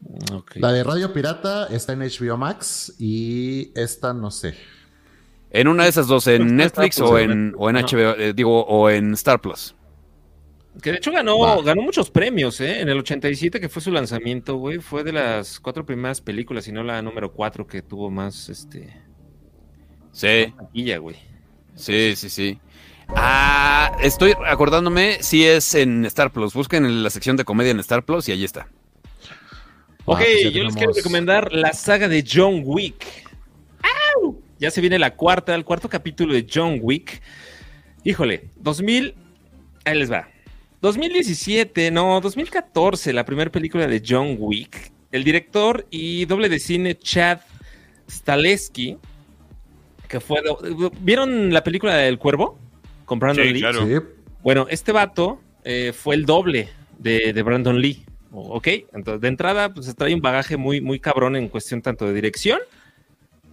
La de Radio Pirata está en HBO Max y esta no sé. En una de esas dos, en está Netflix Star Plus, o ¿eh? en, o en Ajá. HBO, eh, digo, o en Star Plus. Que de hecho ganó, Va. ganó muchos premios, ¿eh? En el 87, que fue su lanzamiento, güey, fue de las cuatro primeras películas, y no la número cuatro que tuvo más, este, Sí, taquilla, güey. sí, sí, sí. Ah, estoy acordándome si es en Star Plus. Busquen en la sección de comedia en Star Plus y ahí está. Ok, Ah, pues ya yo les quiero recomendar la saga de John Wick. ¡Au! Ya se viene la cuarta, el cuarto capítulo de John Wick. Híjole, 2000, ahí les va. 2017, no, 2014, la primera película de John Wick. El director y doble de cine Chad Staleski, que fue... ¿Vieron la película del Cuervo? Con Brandon Sí, Lee. claro. Sí. Bueno, este vato eh, fue el doble de, de Brandon Lee. Ok, entonces de entrada, pues trae un bagaje muy, muy cabrón en cuestión tanto de dirección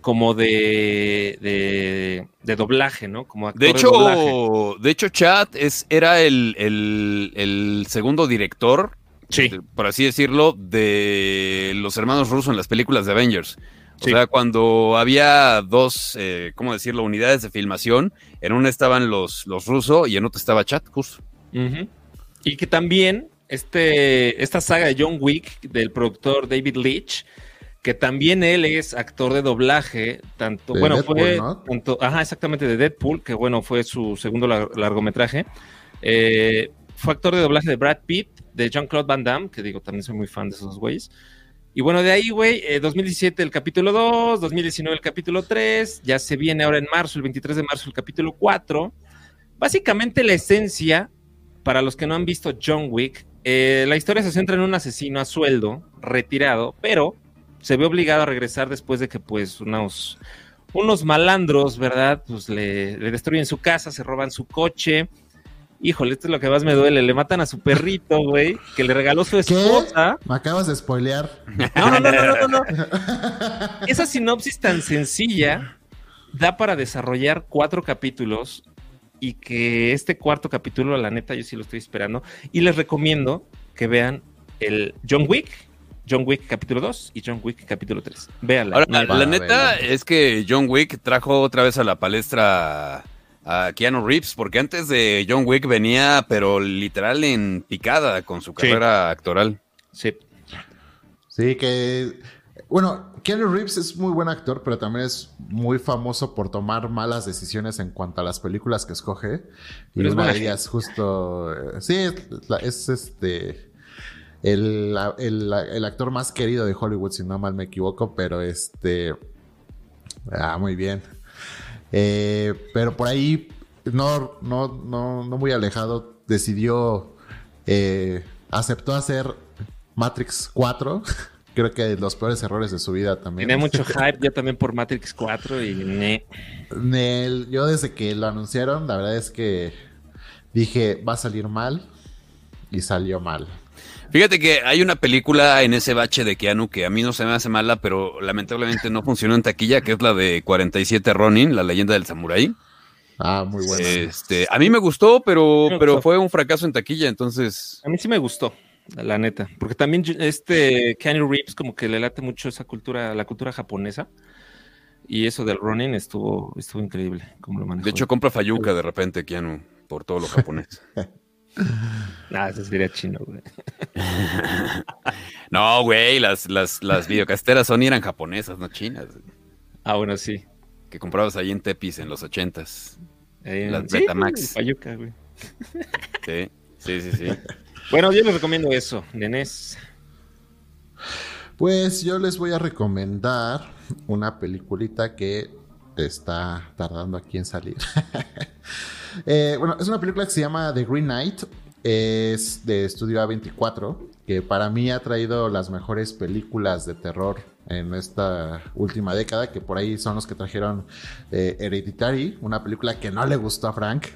como de, de, de doblaje, ¿no? Como actor De hecho, de hecho, Chad es, era el, el- el segundo director, Sí. de- por así decirlo, de los hermanos rusos en las películas de Avengers. O Sí. sea, cuando había dos, eh, ¿cómo decirlo?, unidades de filmación, en una estaban los, los rusos y en otra estaba Chad, justo. Y que también este, esta saga de John Wick del productor David Leitch, que también él es actor de doblaje, tanto, De bueno, Deadpool, fue, ¿no? tanto, ajá, exactamente, de Deadpool, que bueno, fue su segundo lar- largometraje. Eh, fue actor de doblaje de Brad Pitt, de Jean-Claude Van Damme, que digo, también soy muy fan de esos güeyes. Y bueno, de ahí, güey, eh, 2017 el capítulo 2, 2019 el capítulo 3, ya se viene ahora en marzo, el 23 de marzo el capítulo 4. Básicamente la esencia, para los que no han visto John Wick, eh, la historia se centra en un asesino a sueldo, retirado, pero se ve obligado a regresar después de que pues unos, unos malandros, ¿verdad? Pues le, le destruyen su casa, se roban su coche. Híjole, esto es lo que más me duele. Le matan a su perrito, güey, que le regaló su ¿Qué? esposa. Me acabas de spoilear. No, no, no, no, no, no. Esa sinopsis tan sencilla da para desarrollar cuatro capítulos y que este cuarto capítulo, la neta, yo sí lo estoy esperando. Y les recomiendo que vean el John Wick, John Wick capítulo 2 y John Wick capítulo 3. Véanla. Ahora, neta. la neta es que John Wick trajo otra vez a la palestra a Keanu Reeves, porque antes de John Wick venía, pero literal en picada con su carrera actoral. Sí. Sí, que. Bueno, Keanu Reeves es muy buen actor, pero también es muy famoso por tomar malas decisiones en cuanto a las películas que escoge. Y es una buena de ellas, justo. eh, Sí, es, este. El, el actor más querido de Hollywood, si no mal me equivoco, pero este. Ah, muy bien. Eh, pero por ahí, no, no, no, no muy alejado, decidió. eh, aceptó hacer Matrix 4. Creo que los peores errores de su vida también. Tenía mucho hype ya también por Matrix 4 y ne. Nel, yo desde que lo anunciaron, la verdad es que dije, va a salir mal. Y salió mal. Fíjate que hay una película en ese bache de Keanu que a mí no se me hace mala, pero lamentablemente no funcionó en taquilla, que es la de 47 Ronin, la leyenda del samurái. Ah, muy buena. Este, a mí me gustó, pero, Me pero gustó. fue un fracaso en taquilla, entonces. A mí sí me gustó, la neta. Porque también este Keanu Reeves como que le late mucho esa cultura, la cultura japonesa. Y eso del running estuvo, estuvo increíble, como lo manejó. De hecho, compra Fayuca de repente, Keanu, por todo lo japonés. ah, eso sería chino, güey. no, güey, las, las, las videocasteras Sony eran japonesas, no chinas. Ah, bueno, sí. Que comprabas ahí en Tepis en los ochentas. En- Las sí, Betamax. el Fayuca, güey. Sí, sí, sí, sí. Bueno, yo les recomiendo eso, Nenés. Pues yo les voy a recomendar una peliculita que está tardando aquí en salir. Eh, bueno, es una película que se llama The Green Knight. Es de Estudio A24, que para mí ha traído las mejores películas de terror en esta última década, que por ahí son los que trajeron eh, Hereditary, una película que no le gustó a Frank,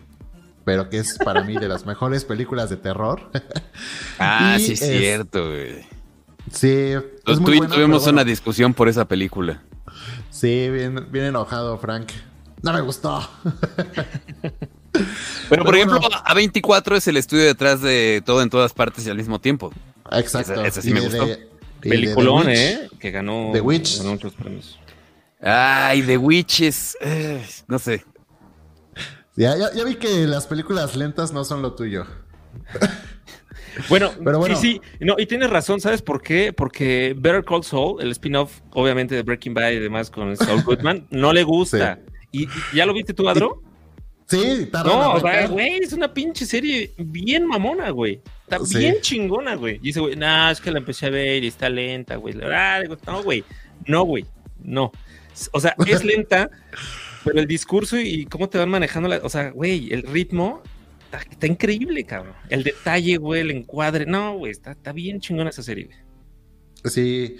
pero que es para mí de las mejores películas de terror. Ah, Y sí, es cierto, güey. sí, es Tú muy y buena, tuvimos bueno. una discusión por esa película. Sí, bien, bien enojado, Frank. No me gustó. Pero, por ejemplo, bueno. A24 es el estudio detrás de todo en todas partes y al mismo tiempo. Exacto. Esa- esa sí Y me de- gustó. de- Peliculón, Witch. ¿eh? Que ganó, The Witch. ganó muchos premios. Ay, The Witches. eh, no sé. Ya, ya, ya vi que las películas lentas no son lo tuyo. Bueno, Pero bueno. sí, sí. No, y tienes razón, ¿sabes por qué? Porque Better Call Saul, el spin-off, obviamente, de Breaking Bad y demás con Saul Goodman, no le gusta. ¿Y, y ya lo viste tú, Adro? Sí, tarda en No, o sea, arrancar. güey, es una pinche serie bien mamona, güey. Está Sí. bien chingona, güey. Y dice, güey, no, es que la empecé a ver y está lenta, güey. Ah, no, güey. No, güey. No. O sea, es lenta, pero el discurso y cómo te van manejando la. O sea, güey, el ritmo está, está increíble, cabrón. El detalle, güey, el encuadre. No, güey, está, está bien chingona esa serie, güey. Sí,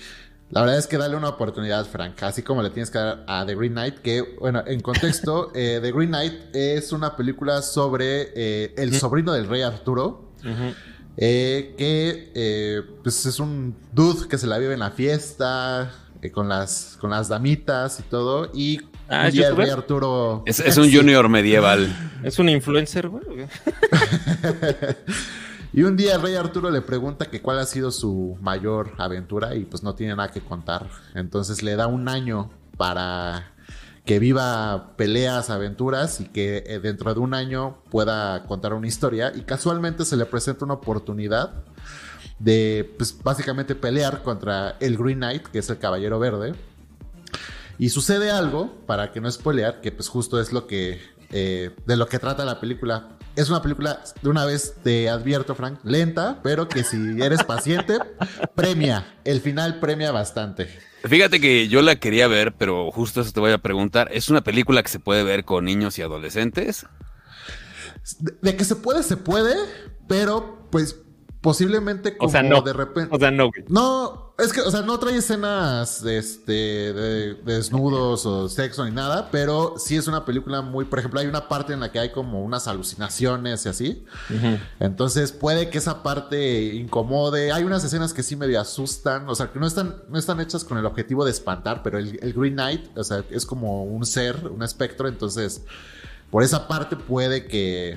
la verdad es que dale una oportunidad, Frank, así como le tienes que dar a The Green Knight, que, bueno, en contexto, eh, The Green Knight es una película sobre eh, el sobrino del rey Arturo, Ujú. eh, que eh, pues es un dude que se la vive en la fiesta, con, las, con las damitas y todo, y Ah, un ¿es día el youtuber? rey Arturo... Es, es un Sí. junior medieval. Es un influencer, güey. Y un día el rey Arturo le pregunta que cuál ha sido su mayor aventura y pues no tiene nada que contar. Entonces le da un año para que viva peleas, aventuras y que eh, dentro de un año pueda contar una historia. Y casualmente se le presenta una oportunidad de pues básicamente pelear contra el Green Knight, que es el Caballero Verde. Y sucede algo, para que no spoilear, que pues justo es lo que eh, de lo que trata la película. Es una película, de una vez te advierto, Frank, lenta, pero que si eres paciente, premia. El final premia bastante. Fíjate que yo la quería ver, pero justo eso te voy a preguntar. ¿Es una película que se puede ver con niños y adolescentes? De, de que se puede, se puede, pero pues posiblemente como O sea, no. de repente. O sea, no, güey. No, es que, o sea, no trae escenas este, de, de desnudos o sexo ni nada, pero sí es una película muy, por ejemplo, hay una parte en la que hay como unas alucinaciones y así. Entonces puede que esa parte incomode. Hay unas escenas que sí medio asustan, o sea, que no están, no están hechas con el objetivo de espantar, pero el, el Green Knight, o sea, es como un ser, un espectro, entonces por esa parte puede que,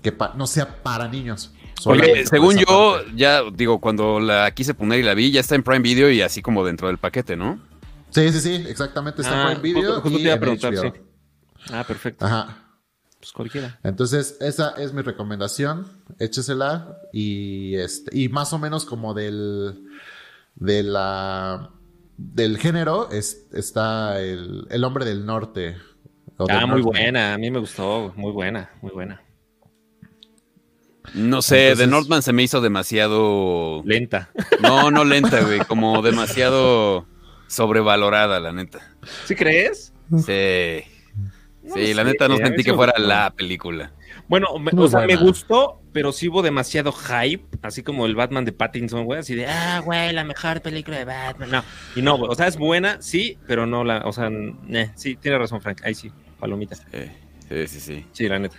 que no sea para niños. Oye, según yo, parte. ya digo, cuando la quise poner y la vi, ya está en Prime Video y así como dentro del paquete, ¿no? Sí, sí, sí, exactamente. Está Ah, en Prime Video. justo- justo y te iba a preguntar, sí. Ah, perfecto. Ajá. Pues cualquiera. Entonces, esa es mi recomendación. Échesela. Y este, y más o menos como del. de la. del género es- está el, el hombre del norte. Ah, del muy buena. A mí me gustó. Muy buena, muy buena. No sé, The Entonces- Northman se me hizo demasiado. Lenta. No, no lenta, güey, como demasiado sobrevalorada, la neta. ¿Sí crees? Sí. No Sí, la sé, neta no mí sentí que fuera la película. Bueno, me- o sea, me gustó, pero sí hubo demasiado hype, así como el Batman de Pattinson, güey, así de, ah, güey, la mejor película de Batman. No, y no, güey, o sea, es buena, sí, pero no la, o sea, eh, sí, tiene razón, Frank, ahí sí, palomita. Sí, sí, sí, sí. Sí, la neta.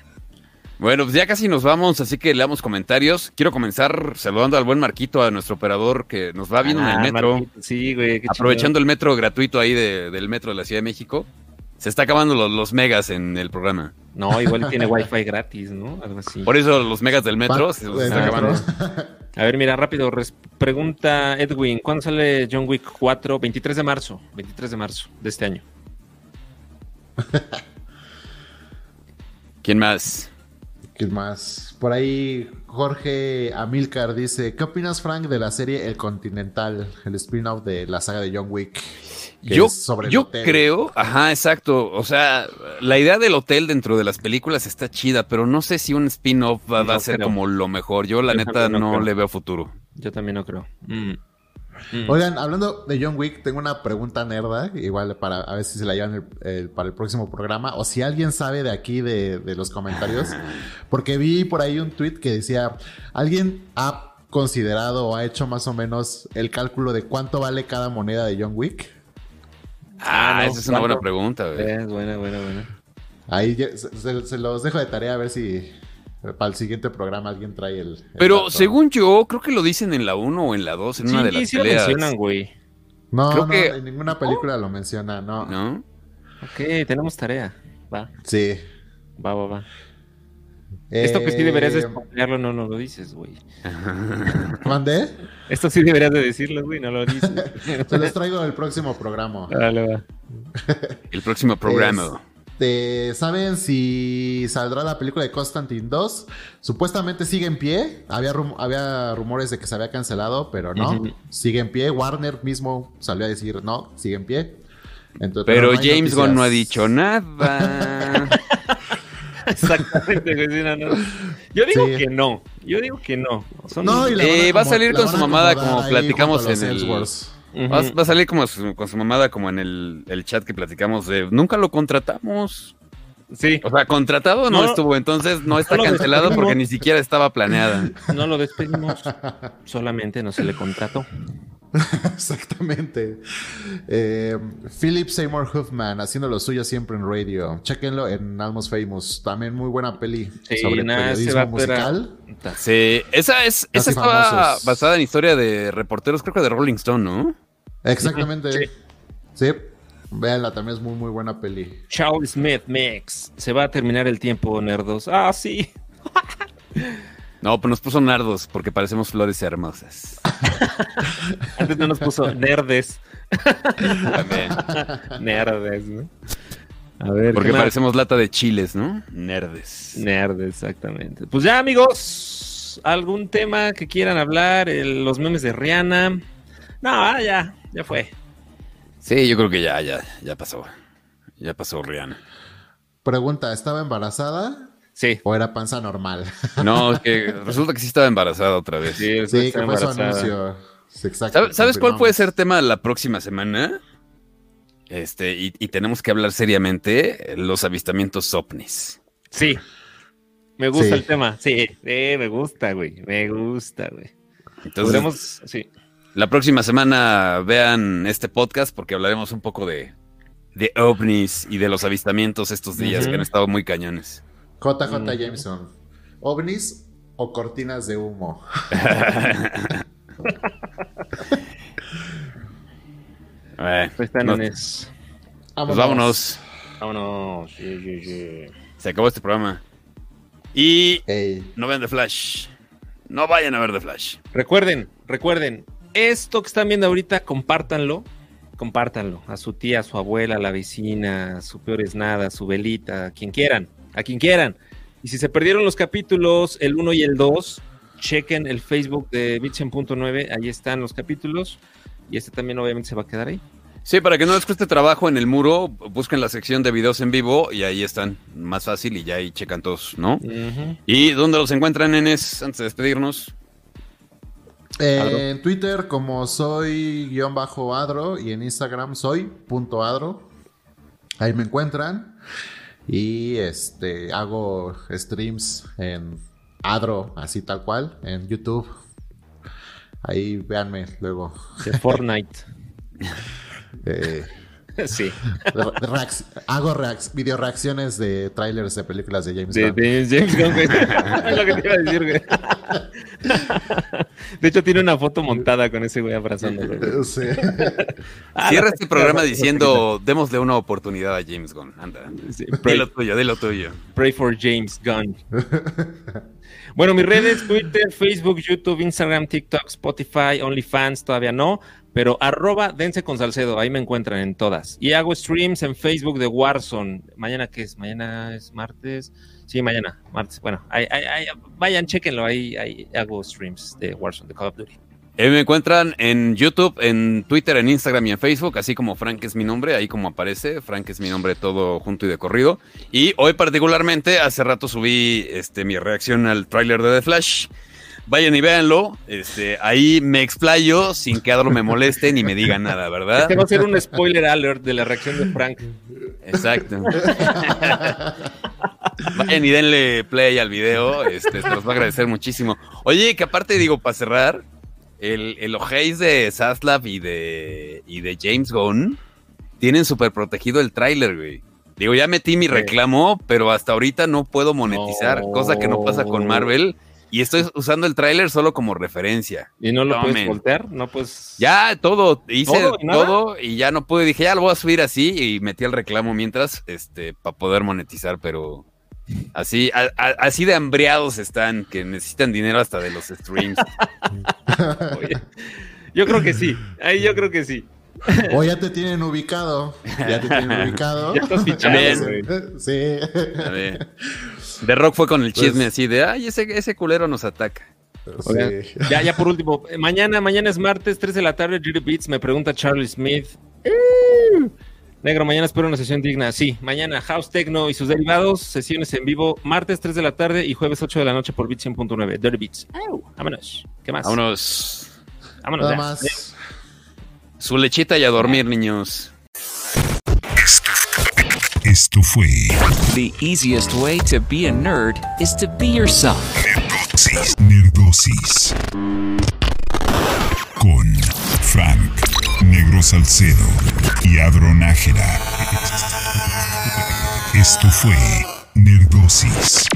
Bueno, pues ya casi nos vamos, así que leamos comentarios. Quiero comenzar saludando al buen Marquito, a nuestro operador que nos va viendo en Ah, el metro, Marquito, Sí, güey, qué aprovechando el metro gratuito ahí de- del metro de la Ciudad de México. Se está acabando los, los megas en el programa. No, igual tiene wifi gratis, ¿no? Algo así. Por eso los megas del metro se los está metro. acabando. A ver, mira, rápido. pregunta Edwin, ¿cuándo sale John Wick 4? 23 de marzo. 23 de marzo de este año. ¿Quién más? ¿Qué más? Por ahí Jorge Amilcar dice, ¿qué opinas Frank de la serie El Continental, el spin-off de la saga de John Wick? Yo, sobre yo creo, ajá, exacto. O sea, la idea del hotel dentro de las películas está chida, pero no sé si un spin-off va, va a ser creo. como lo mejor. Yo, la Yo neta, no le veo futuro. Yo también no creo. Mm. Mm. Oigan, hablando de John Wick, tengo una pregunta nerda, igual para a ver si se la llevan el- el- para el próximo programa, o si alguien sabe de aquí de, de los comentarios, porque vi por ahí un tweet que decía, ¿alguien ha considerado o ha hecho más o menos el cálculo de cuánto vale cada moneda de John Wick? Ah, no, esa es una buena pregunta, güey. Es buena, buena, buena. Ahí se, se- se los dejo de tarea a ver si para el siguiente programa alguien trae el... el Pero dato. según yo, creo que lo dicen en la 1 o en la 2, en una de Sí, las sí lo peleas. mencionan, güey. No, creo no, que- en ninguna película lo menciona, no. ¿No? Ok, tenemos tarea. Va, Sí. va, va, va. Esto que sí deberías de Eh, spoilearlo, no, no lo dices, güey. ¿Mandé? Esto sí deberías de decirlo, güey, no lo dices. Se los traigo el próximo programa. Dale, va. El próximo programa. Este, ¿Saben si saldrá la película de Constantine 2? Supuestamente sigue en pie. Había, rum- había rumores de que se había cancelado, pero no. Sigue en pie. Warner mismo salió a decir no, sigue en pie. Entonces, Pero no James Gunn no ha dicho nada. Exactamente, güey. no, no. Yo digo Sí. que no. Yo digo que no. Son- No, y la Eh, van va a salir con su mamada como platicamos en el- Va, va a salir como su- con su mamada, como en el, el chat que platicamos de nunca lo contratamos. Sí, O sea, contratado no, No. estuvo, entonces no está No cancelado porque ni siquiera estaba planeada. no lo despedimos. Solamente no se le contrató. Exactamente. Eh, Philip Seymour Huffman haciendo lo suyo siempre en radio. Chequenlo en Almost Famous. También muy buena peli Sí, sobre periodismo era- musical. Sí, esa es, esa estaba famosos. basada en historia de reporteros, creo que de Rolling Stone, ¿no? Exactamente. Sí. Sí. Véanla, también es muy, muy buena peli. Charles Smith Mix. Se va a terminar el tiempo, nerdos. Ah, sí. No, pues nos puso nardos porque parecemos flores hermosas. Antes no nos puso nerdes. También. Nerdes, ¿no? A ver, Porque ¿qué más? parecemos lata de chiles, ¿no? Nerdes. Nerds, exactamente. Pues ya, amigos, ¿algún tema que quieran hablar? El- los memes de Rihanna. No, ah, ya, ya fue. Sí, yo creo que ya, ya, ya pasó. Ya pasó Rihanna. Pregunta, ¿estaba embarazada Sí. o era panza normal? No, es que resulta que sí estaba embarazada otra vez. Sí, sí, que fue su anuncio. Exacto, ¿Sabes, cuál puede ser tema la próxima semana? Este, y, y tenemos que hablar seriamente los avistamientos ovnis. Sí. Me gusta Sí. el tema. Sí, sí, me gusta, güey. Me gusta, güey. Entonces, sí. la próxima semana vean este podcast porque hablaremos un poco de, de ovnis y de los avistamientos estos días que han estado muy cañones. JJ Mm. Jameson. ¿OVNIs o cortinas de humo? Eh, Pues están pues vámonos. Vámonos. Sí, sí, sí. Se acabó este programa. Y no vean The Flash. No vayan a ver The Flash. Recuerden, recuerden, esto que están viendo ahorita, compártanlo. Compártanlo a su tía, a su abuela, a la vecina, a su peor es nada, a su velita, a quien quieran, a quien quieran. Y si se perdieron los capítulos, el 1 y el 2, chequen el Facebook de Bitchen.9, ahí están los capítulos. Y este también obviamente se va a quedar ahí. Sí, para que no les cueste trabajo en el muro, busquen la sección de videos en vivo y ahí están. Más fácil y ya ahí checan todos, ¿no? ¿Y dónde los encuentran, nenes? Antes de despedirnos. Eh, en Twitter como soy guion bajo adro y en Instagram soy punto adro. Ahí me encuentran. Y este hago streams en adro, así tal cual, en YouTube. Ahí véanme luego. De Fortnite. Eh, Sí. Hago reac- video reacciones de trailers de películas de James Gunn. de James Gunn, güey. Es lo que te iba a decir, güey. De hecho, tiene una foto montada con ese güey abrazándolo. güey. Sí. Ah, Cierra este programa diciendo, démosle una oportunidad a James Gunn. Anda. Sí, Di pray, lo tuyo, di lo tuyo. pray for James Gunn. Bueno, mis redes, Twitter, Facebook, YouTube, Instagram, TikTok, Spotify, OnlyFans, todavía no, pero arroba dense con Salcedo, ahí me encuentran en todas. Y hago streams en Facebook de Warzone. Mañana, ¿qué es? Mañana es martes. Sí, mañana, martes. Bueno, vayan, chéquenlo, ahí, ahí hago streams de Warzone, de Call of Duty. Eh, me encuentran en YouTube, en Twitter, en Instagram y en Facebook, así como Frank es mi nombre, ahí como aparece, Frank es mi nombre todo junto y de corrido. Y hoy particularmente, hace rato subí este, mi reacción al tráiler de The Flash. Vayan y véanlo, este, ahí me explayo sin que Adro me moleste ni me diga nada, ¿verdad? Este va a ser un spoiler alert de la reacción de Frank. Exacto. Vayan y denle play al video, este, se los va a agradecer muchísimo. Oye, que aparte digo, para cerrar, el, el ojéis de Zaslav y de, y de James Gunn tienen súper protegido el tráiler, güey. Digo, ya metí mi reclamo, pero hasta ahorita no puedo monetizar, No. cosa que no pasa con Marvel. Y estoy usando el tráiler solo como referencia. ¿Y no lo Tomen. puedes voltear? No, pues. Ya todo, hice ¿Todo y nada? todo y ya no pude. Dije, ya lo voy a subir así y metí el reclamo mientras, este, para poder monetizar, pero así, a- a- así de hambriados están, que necesitan dinero hasta de los streams. Oye, yo creo que sí. Ahí yo creo que sí. O ya te tienen ubicado. Ya te tienen ubicado. Ya estás fichado. Sí. A ver. The Rock fue con el Pues- chisme así de, ay, ese, ese culero nos ataca. Oigan, Sí. Ya, ya por último, eh, mañana, mañana es martes, 3 de la tarde, Judy Beats, me pregunta Charlie Smith. Eh, Negro, mañana espero una sesión digna. Sí, mañana House Techno y sus derivados, sesiones en vivo, martes 3 de la tarde y jueves 8 de la noche por Beats 100.9, Dirty Beats. Au, vámonos. ¿Qué más? Vámonos. Vámonos. Nada ya. más. Su lechita y a dormir, niños. Esto fue The easiest way to be a nerd is to be yourself. Nerdosis. Con Frank, Negro Salcedo y Adro Nájera. Esto fue Nerdosis.